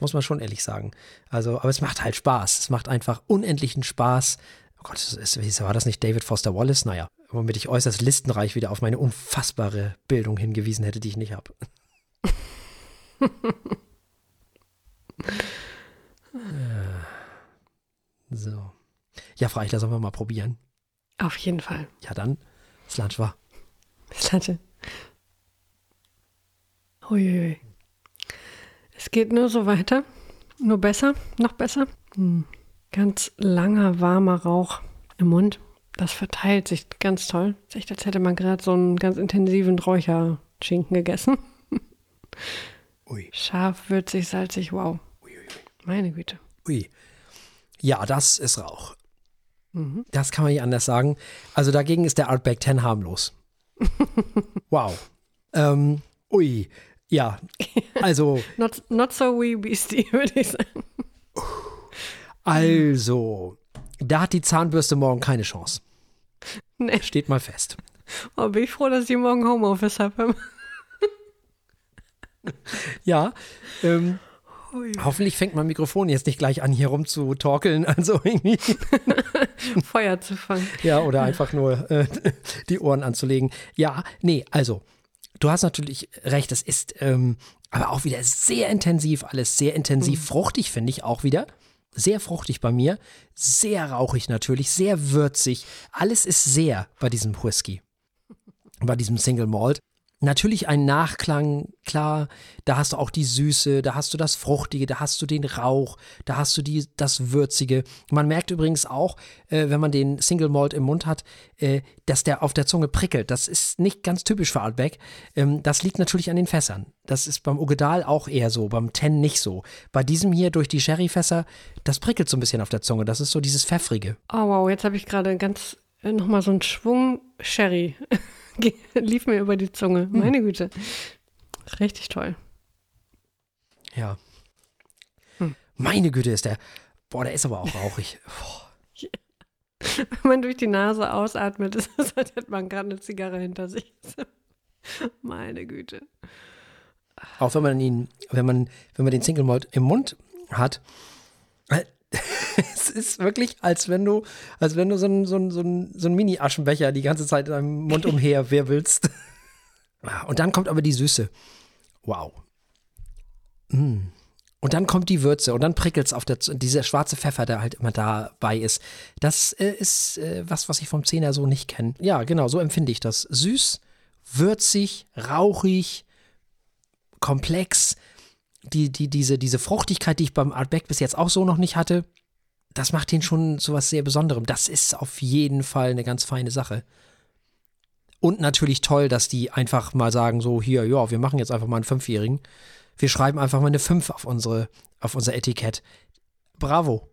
Muss man schon ehrlich sagen. Also, aber es macht halt Spaß. Es macht einfach unendlichen Spaß. Oh Gott, ist, war das nicht David Foster Wallace? Naja, womit ich äußerst listenreich wieder auf meine unfassbare Bildung hingewiesen hätte, die ich nicht habe. so. Ja, Freichler, sollen wir mal probieren? Auf jeden Fall. Ja, dann. Slanchwa. Slanche. Uiuiui. Es geht nur so weiter. Nur besser, noch besser. Hm. Ganz langer, warmer Rauch im Mund. Das verteilt sich ganz toll. Es ist echt, als hätte man gerade so einen ganz intensiven Räucherschinken gegessen. Ui. Scharf, würzig, salzig, wow. Ui, ui, Meine Güte. Ui. Ja, das ist Rauch. Mhm. Das kann man nicht anders sagen. Also dagegen ist der Artback 10 harmlos. wow. Ähm, ui. Ja, also. not, not so wee beastie, würde ich sagen. Also, da hat die Zahnbürste morgen keine Chance. Nee. Steht mal fest. Oh, bin ich froh, dass ich morgen Homeoffice habe. ja, ähm, Hoffentlich fängt mein Mikrofon jetzt nicht gleich an, hier rum zu torkeln, also irgendwie. Feuer zu fangen. Ja, oder einfach nur äh, die Ohren anzulegen. Ja, nee, also, du hast natürlich recht, es ist ähm, aber auch wieder sehr intensiv, alles sehr intensiv, mhm. fruchtig finde ich auch wieder. Sehr fruchtig bei mir, sehr rauchig natürlich, sehr würzig. Alles ist sehr bei diesem Whisky, bei diesem Single Malt. Natürlich ein Nachklang, klar, da hast du auch die Süße, da hast du das Fruchtige, da hast du den Rauch, da hast du die, das Würzige. Man merkt übrigens auch, äh, wenn man den Single Malt im Mund hat, äh, dass der auf der Zunge prickelt. Das ist nicht ganz typisch für Outback. Ähm, das liegt natürlich an den Fässern. Das ist beim Ogedal auch eher so, beim Ten nicht so. Bei diesem hier durch die Sherryfässer, das prickelt so ein bisschen auf der Zunge. Das ist so dieses Pfeffrige. Oh wow, jetzt habe ich gerade ganz äh, nochmal so einen Schwung Sherry. lief mir über die Zunge. Hm. Meine Güte. Richtig toll. Ja. Hm. Meine Güte ist der. Boah, der ist aber auch rauchig. Wenn man durch die Nase ausatmet, ist es, als hätte man gerade eine Zigarre hinter sich. Meine Güte. Auch wenn man ihn, wenn man, wenn man den Single Malt im Mund hat, äh, es ist wirklich, als wenn du, als wenn du so einen so ein, so ein, so ein Mini-Aschenbecher die ganze Zeit in deinem Mund umher wirbelst. Und dann kommt aber die Süße. Wow. Mm. Und dann kommt die Würze und dann prickelt es auf der, dieser schwarze Pfeffer, der halt immer dabei ist. Das äh, ist äh, was, was ich vom Zehner so nicht kenne. Ja, genau, so empfinde ich das. Süß, würzig, rauchig, komplex die, die, diese, diese Fruchtigkeit, die ich beim Artback bis jetzt auch so noch nicht hatte, das macht ihn schon zu was sehr Besonderem. Das ist auf jeden Fall eine ganz feine Sache. Und natürlich toll, dass die einfach mal sagen, so hier, ja, wir machen jetzt einfach mal einen Fünfjährigen. Wir schreiben einfach mal eine Fünf auf unsere, auf unser Etikett. Bravo.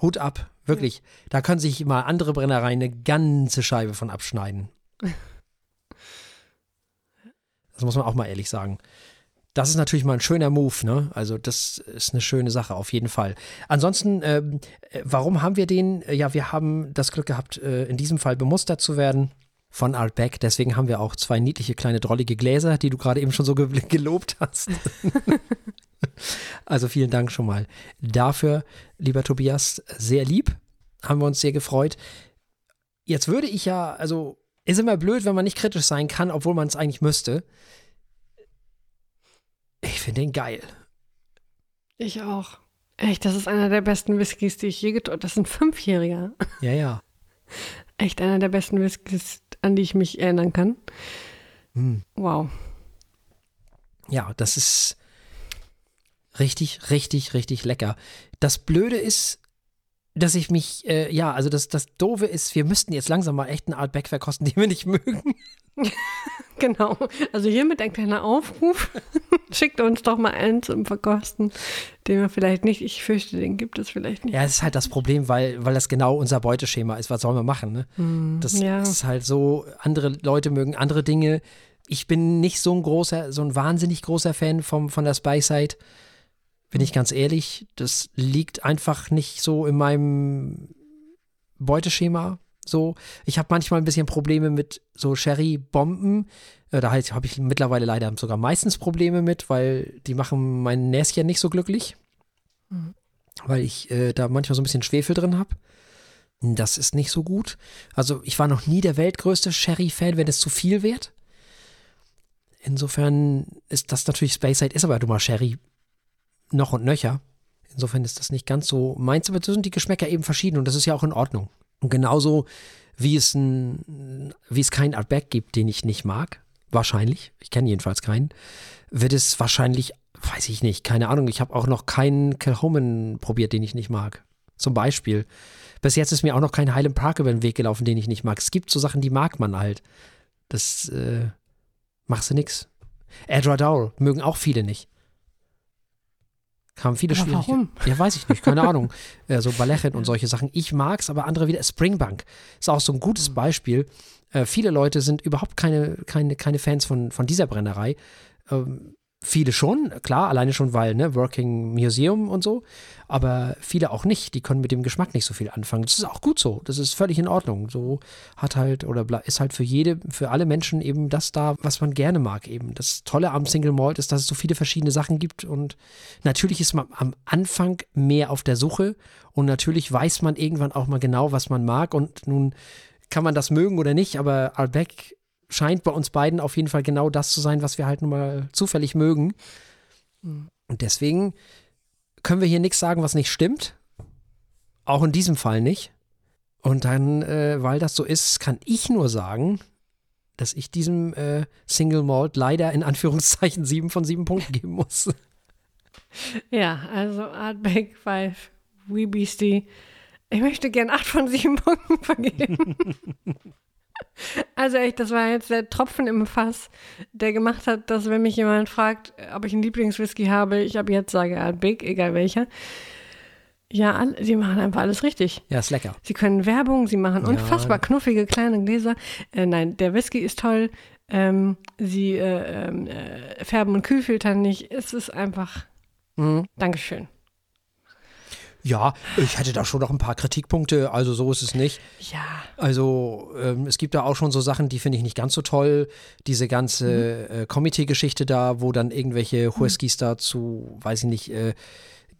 Hut ab. Wirklich. Ja. Da können sich mal andere Brennereien eine ganze Scheibe von abschneiden. Das muss man auch mal ehrlich sagen das ist natürlich mal ein schöner Move, ne? Also das ist eine schöne Sache auf jeden Fall. Ansonsten, ähm, äh, warum haben wir den? Äh, ja, wir haben das Glück gehabt, äh, in diesem Fall bemustert zu werden von Artback. Deswegen haben wir auch zwei niedliche kleine drollige Gläser, die du gerade eben schon so ge gelobt hast. also vielen Dank schon mal dafür, lieber Tobias. Sehr lieb, haben wir uns sehr gefreut. Jetzt würde ich ja, also ist immer blöd, wenn man nicht kritisch sein kann, obwohl man es eigentlich müsste. Ich finde den geil. Ich auch. Echt, das ist einer der besten Whiskys, die ich je getrunken Das ist ein Fünfjähriger. Ja, ja. Echt einer der besten Whiskys, an die ich mich erinnern kann. Hm. Wow. Ja, das ist richtig, richtig, richtig lecker. Das Blöde ist, dass ich mich, äh, ja, also das, das Doofe ist, wir müssten jetzt langsam mal echt einen Artback verkosten, den wir nicht mögen. genau. Also hiermit ein kleiner Aufruf. Schickt uns doch mal einen zum Verkosten, den wir vielleicht nicht, ich fürchte, den gibt es vielleicht nicht. Ja, das ist halt das Problem, weil, weil das genau unser Beuteschema ist. Was sollen wir machen, ne? Mm, Das ja. ist halt so, andere Leute mögen andere Dinge. Ich bin nicht so ein großer, so ein wahnsinnig großer Fan vom, von der Spy Side. Bin ich ganz ehrlich. Das liegt einfach nicht so in meinem Beuteschema. So, ich habe manchmal ein bisschen Probleme mit so Sherry-Bomben. Äh, Da halt, habe ich mittlerweile leider sogar meistens Probleme mit, weil die machen mein Näschen nicht so glücklich. Weil ich äh, da manchmal so ein bisschen Schwefel drin habe. Das ist nicht so gut. Also ich war noch nie der weltgrößte Sherry-Fan, wenn es zu viel wird. Insofern ist das natürlich Speyside, ist aber du mal Sherry noch und nöcher. Insofern ist das nicht ganz so meins, aber so sind die Geschmäcker eben verschieden und das ist ja auch in Ordnung. Und genauso wie es ein, wie es keinen Artback gibt, den ich nicht mag, wahrscheinlich, ich kenne jedenfalls keinen, wird es wahrscheinlich, weiß ich nicht, keine Ahnung, ich habe auch noch keinen Kilhoman probiert, den ich nicht mag. Zum Beispiel. Bis jetzt ist mir auch noch kein Highland Park über den Weg gelaufen, den ich nicht mag. Es gibt so Sachen, die mag man halt. Das äh, machst du nix. Edradour mögen auch viele nicht. Kamen viele Aber schwierige. warum? Ja, weiß ich nicht, keine Ahnung. Äh, so Balechet und solche Sachen. Ich mag's, aber andere wieder. Springbank ist auch so ein gutes Mhm. Beispiel. Äh, viele Leute sind überhaupt keine, keine, keine Fans von, von dieser Brennerei. Ähm, viele schon, klar, alleine schon, weil, ne, Working Museum und so, aber viele auch nicht. Die können mit dem Geschmack nicht so viel anfangen. Das ist auch gut so. Das ist völlig in Ordnung. So hat halt oder ist halt für jede, für alle Menschen eben das da, was man gerne mag eben. Das Tolle am Single Malt ist, dass es so viele verschiedene Sachen gibt und natürlich ist man am Anfang mehr auf der Suche und natürlich weiß man irgendwann auch mal genau, was man mag und nun kann man das mögen oder nicht, aber Albeck scheint bei uns beiden auf jeden Fall genau das zu sein, was wir halt nun mal zufällig mögen. Und deswegen können wir hier nichts sagen, was nicht stimmt. Auch in diesem Fall nicht. Und dann, äh, weil das so ist, kann ich nur sagen, dass ich diesem äh, Single Malt leider in Anführungszeichen sieben von sieben Punkten geben muss. Ja, also Artback 5, Wee Beastie. Ich möchte gern 8 von 7 Punkten vergeben. also echt, das war jetzt der Tropfen im Fass, der gemacht hat, dass wenn mich jemand fragt, ob ich einen Lieblingswhisky habe, ich ab jetzt sage Artback, egal welcher. Ja, sie machen einfach alles richtig. Ja, ist lecker. Sie können Werbung, sie machen Ja. unfassbar knuffige kleine Gläser. Äh, nein, der Whisky ist toll. Ähm, sie äh, ähm, äh, färben und kühlfiltern nicht. Es ist einfach. Mhm. Dankeschön. Ja, ich hätte da schon noch ein paar Kritikpunkte, also so ist es nicht. Ja. Also ähm, es gibt da auch schon so Sachen, die finde ich nicht ganz so toll. Diese ganze äh, Committee-Geschichte da, wo dann irgendwelche Whiskys da zu, weiß ich nicht, äh,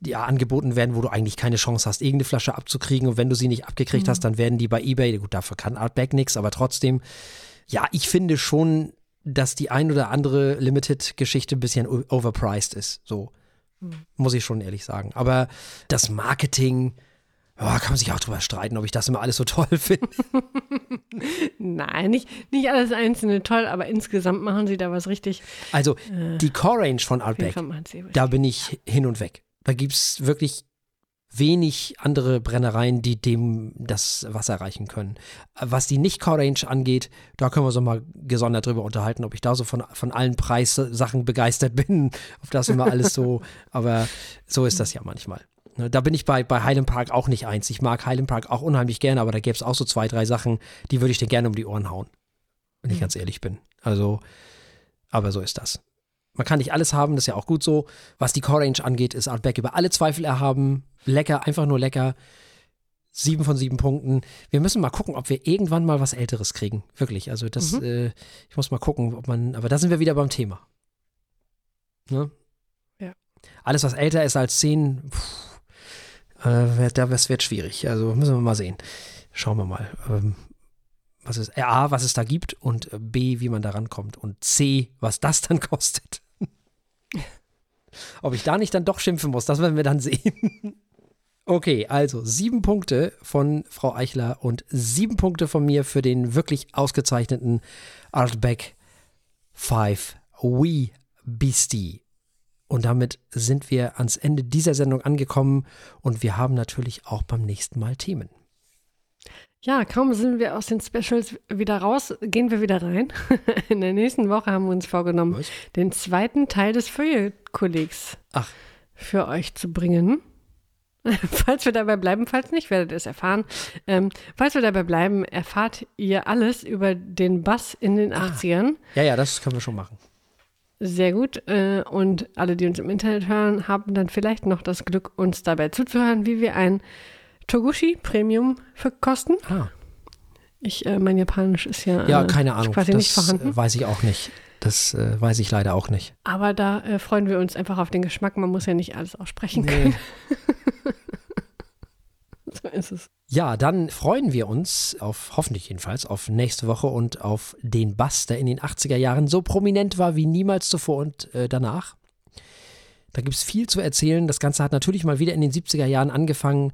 ja, angeboten werden, wo du eigentlich keine Chance hast, irgendeine Flasche abzukriegen. Und wenn du sie nicht abgekriegt hast, dann werden die bei Ebay, gut, dafür kann Artback nichts, aber trotzdem, ja, ich finde schon, dass die ein oder andere Limited-Geschichte ein bisschen overpriced ist. So. Muss ich schon ehrlich sagen. Aber das Marketing, ja, kann man sich auch drüber streiten, ob ich das immer alles so toll finde. Nein, nicht, nicht alles einzelne toll, aber insgesamt machen sie da was richtig. Also die von jeden Artback, Fall machen sie was. da bin ich hin und weg. Da gibt es wirklich wenig andere Brennereien, die dem das Wasser reichen können. Was die Nicht-Core-Range angeht, da können wir so mal gesondert drüber unterhalten, ob ich da so von, von allen Preissachen begeistert bin, ob das immer alles so, aber so ist das ja manchmal. Ne, Da bin ich bei, bei Highland Park auch nicht eins. Ich mag Highland Park auch unheimlich gerne, aber da gäbe es auch so zwei, drei Sachen, die würde ich dir gerne um die Ohren hauen. Wenn ich ganz ehrlich bin. Also, aber so ist das. Man kann nicht alles haben, das ist ja auch gut so. Was die Core Range angeht, ist Artback über alle Zweifel erhaben. Lecker, einfach nur lecker. Sieben von sieben Punkten. Wir müssen mal gucken, ob wir irgendwann mal was Älteres kriegen. Wirklich. Also das, Mhm. äh, ich muss mal gucken, ob man, aber da sind wir wieder beim Thema. Ne? Ja. Alles, was älter ist als zehn, pff, äh, das wird schwierig. Also müssen wir mal sehen. Schauen wir mal. Ähm, was es, äh, A, was es da gibt und äh, B, wie man da rankommt und C, was das dann kostet. Ob ich da nicht dann doch schimpfen muss, das werden wir dann sehen. Okay, also sieben Punkte von Frau Eichler und sieben Punkte von mir für den wirklich ausgezeichneten Artback 5 Wee Beastie. Und damit sind wir ans Ende dieser Sendung angekommen und wir haben natürlich auch beim nächsten Mal Themen. Ja, kaum sind wir aus den Specials wieder raus, gehen wir wieder rein. In der nächsten Woche haben wir uns vorgenommen, Was? den zweiten Teil des Feuillekollegs für euch zu bringen. falls wir dabei bleiben, falls nicht, werdet ihr es erfahren. Ähm, falls wir dabei bleiben, erfahrt ihr alles über den Bass in den ah. 80ern. Ja, ja, das können wir schon machen. Sehr gut. Äh, und alle, die uns im Internet hören, haben dann vielleicht noch das Glück, uns dabei zuzuhören, wie wir ein Togushi Premium verkosten. Ah. Ich, äh, mein Japanisch ist ja, ja keine Ahnung. quasi das nicht vorhanden. Weiß ich auch nicht. Das äh, weiß ich leider auch nicht. Aber da äh, freuen wir uns einfach auf den Geschmack. Man muss ja nicht alles aussprechen nee. können. so ist es. Ja, dann freuen wir uns auf, hoffentlich jedenfalls, auf nächste Woche und auf den Bass, der in den 80er Jahren so prominent war wie niemals zuvor und äh, danach. Da gibt es viel zu erzählen. Das Ganze hat natürlich mal wieder in den 70er Jahren angefangen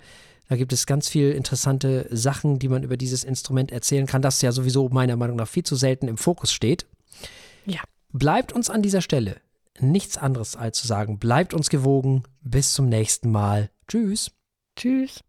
da gibt es ganz viel interessante Sachen, die man über dieses Instrument erzählen kann, das ja sowieso meiner Meinung nach viel zu selten im Fokus steht. Ja. Bleibt uns an dieser Stelle nichts anderes als zu sagen, bleibt uns gewogen. Bis zum nächsten Mal. Tschüss. Tschüss.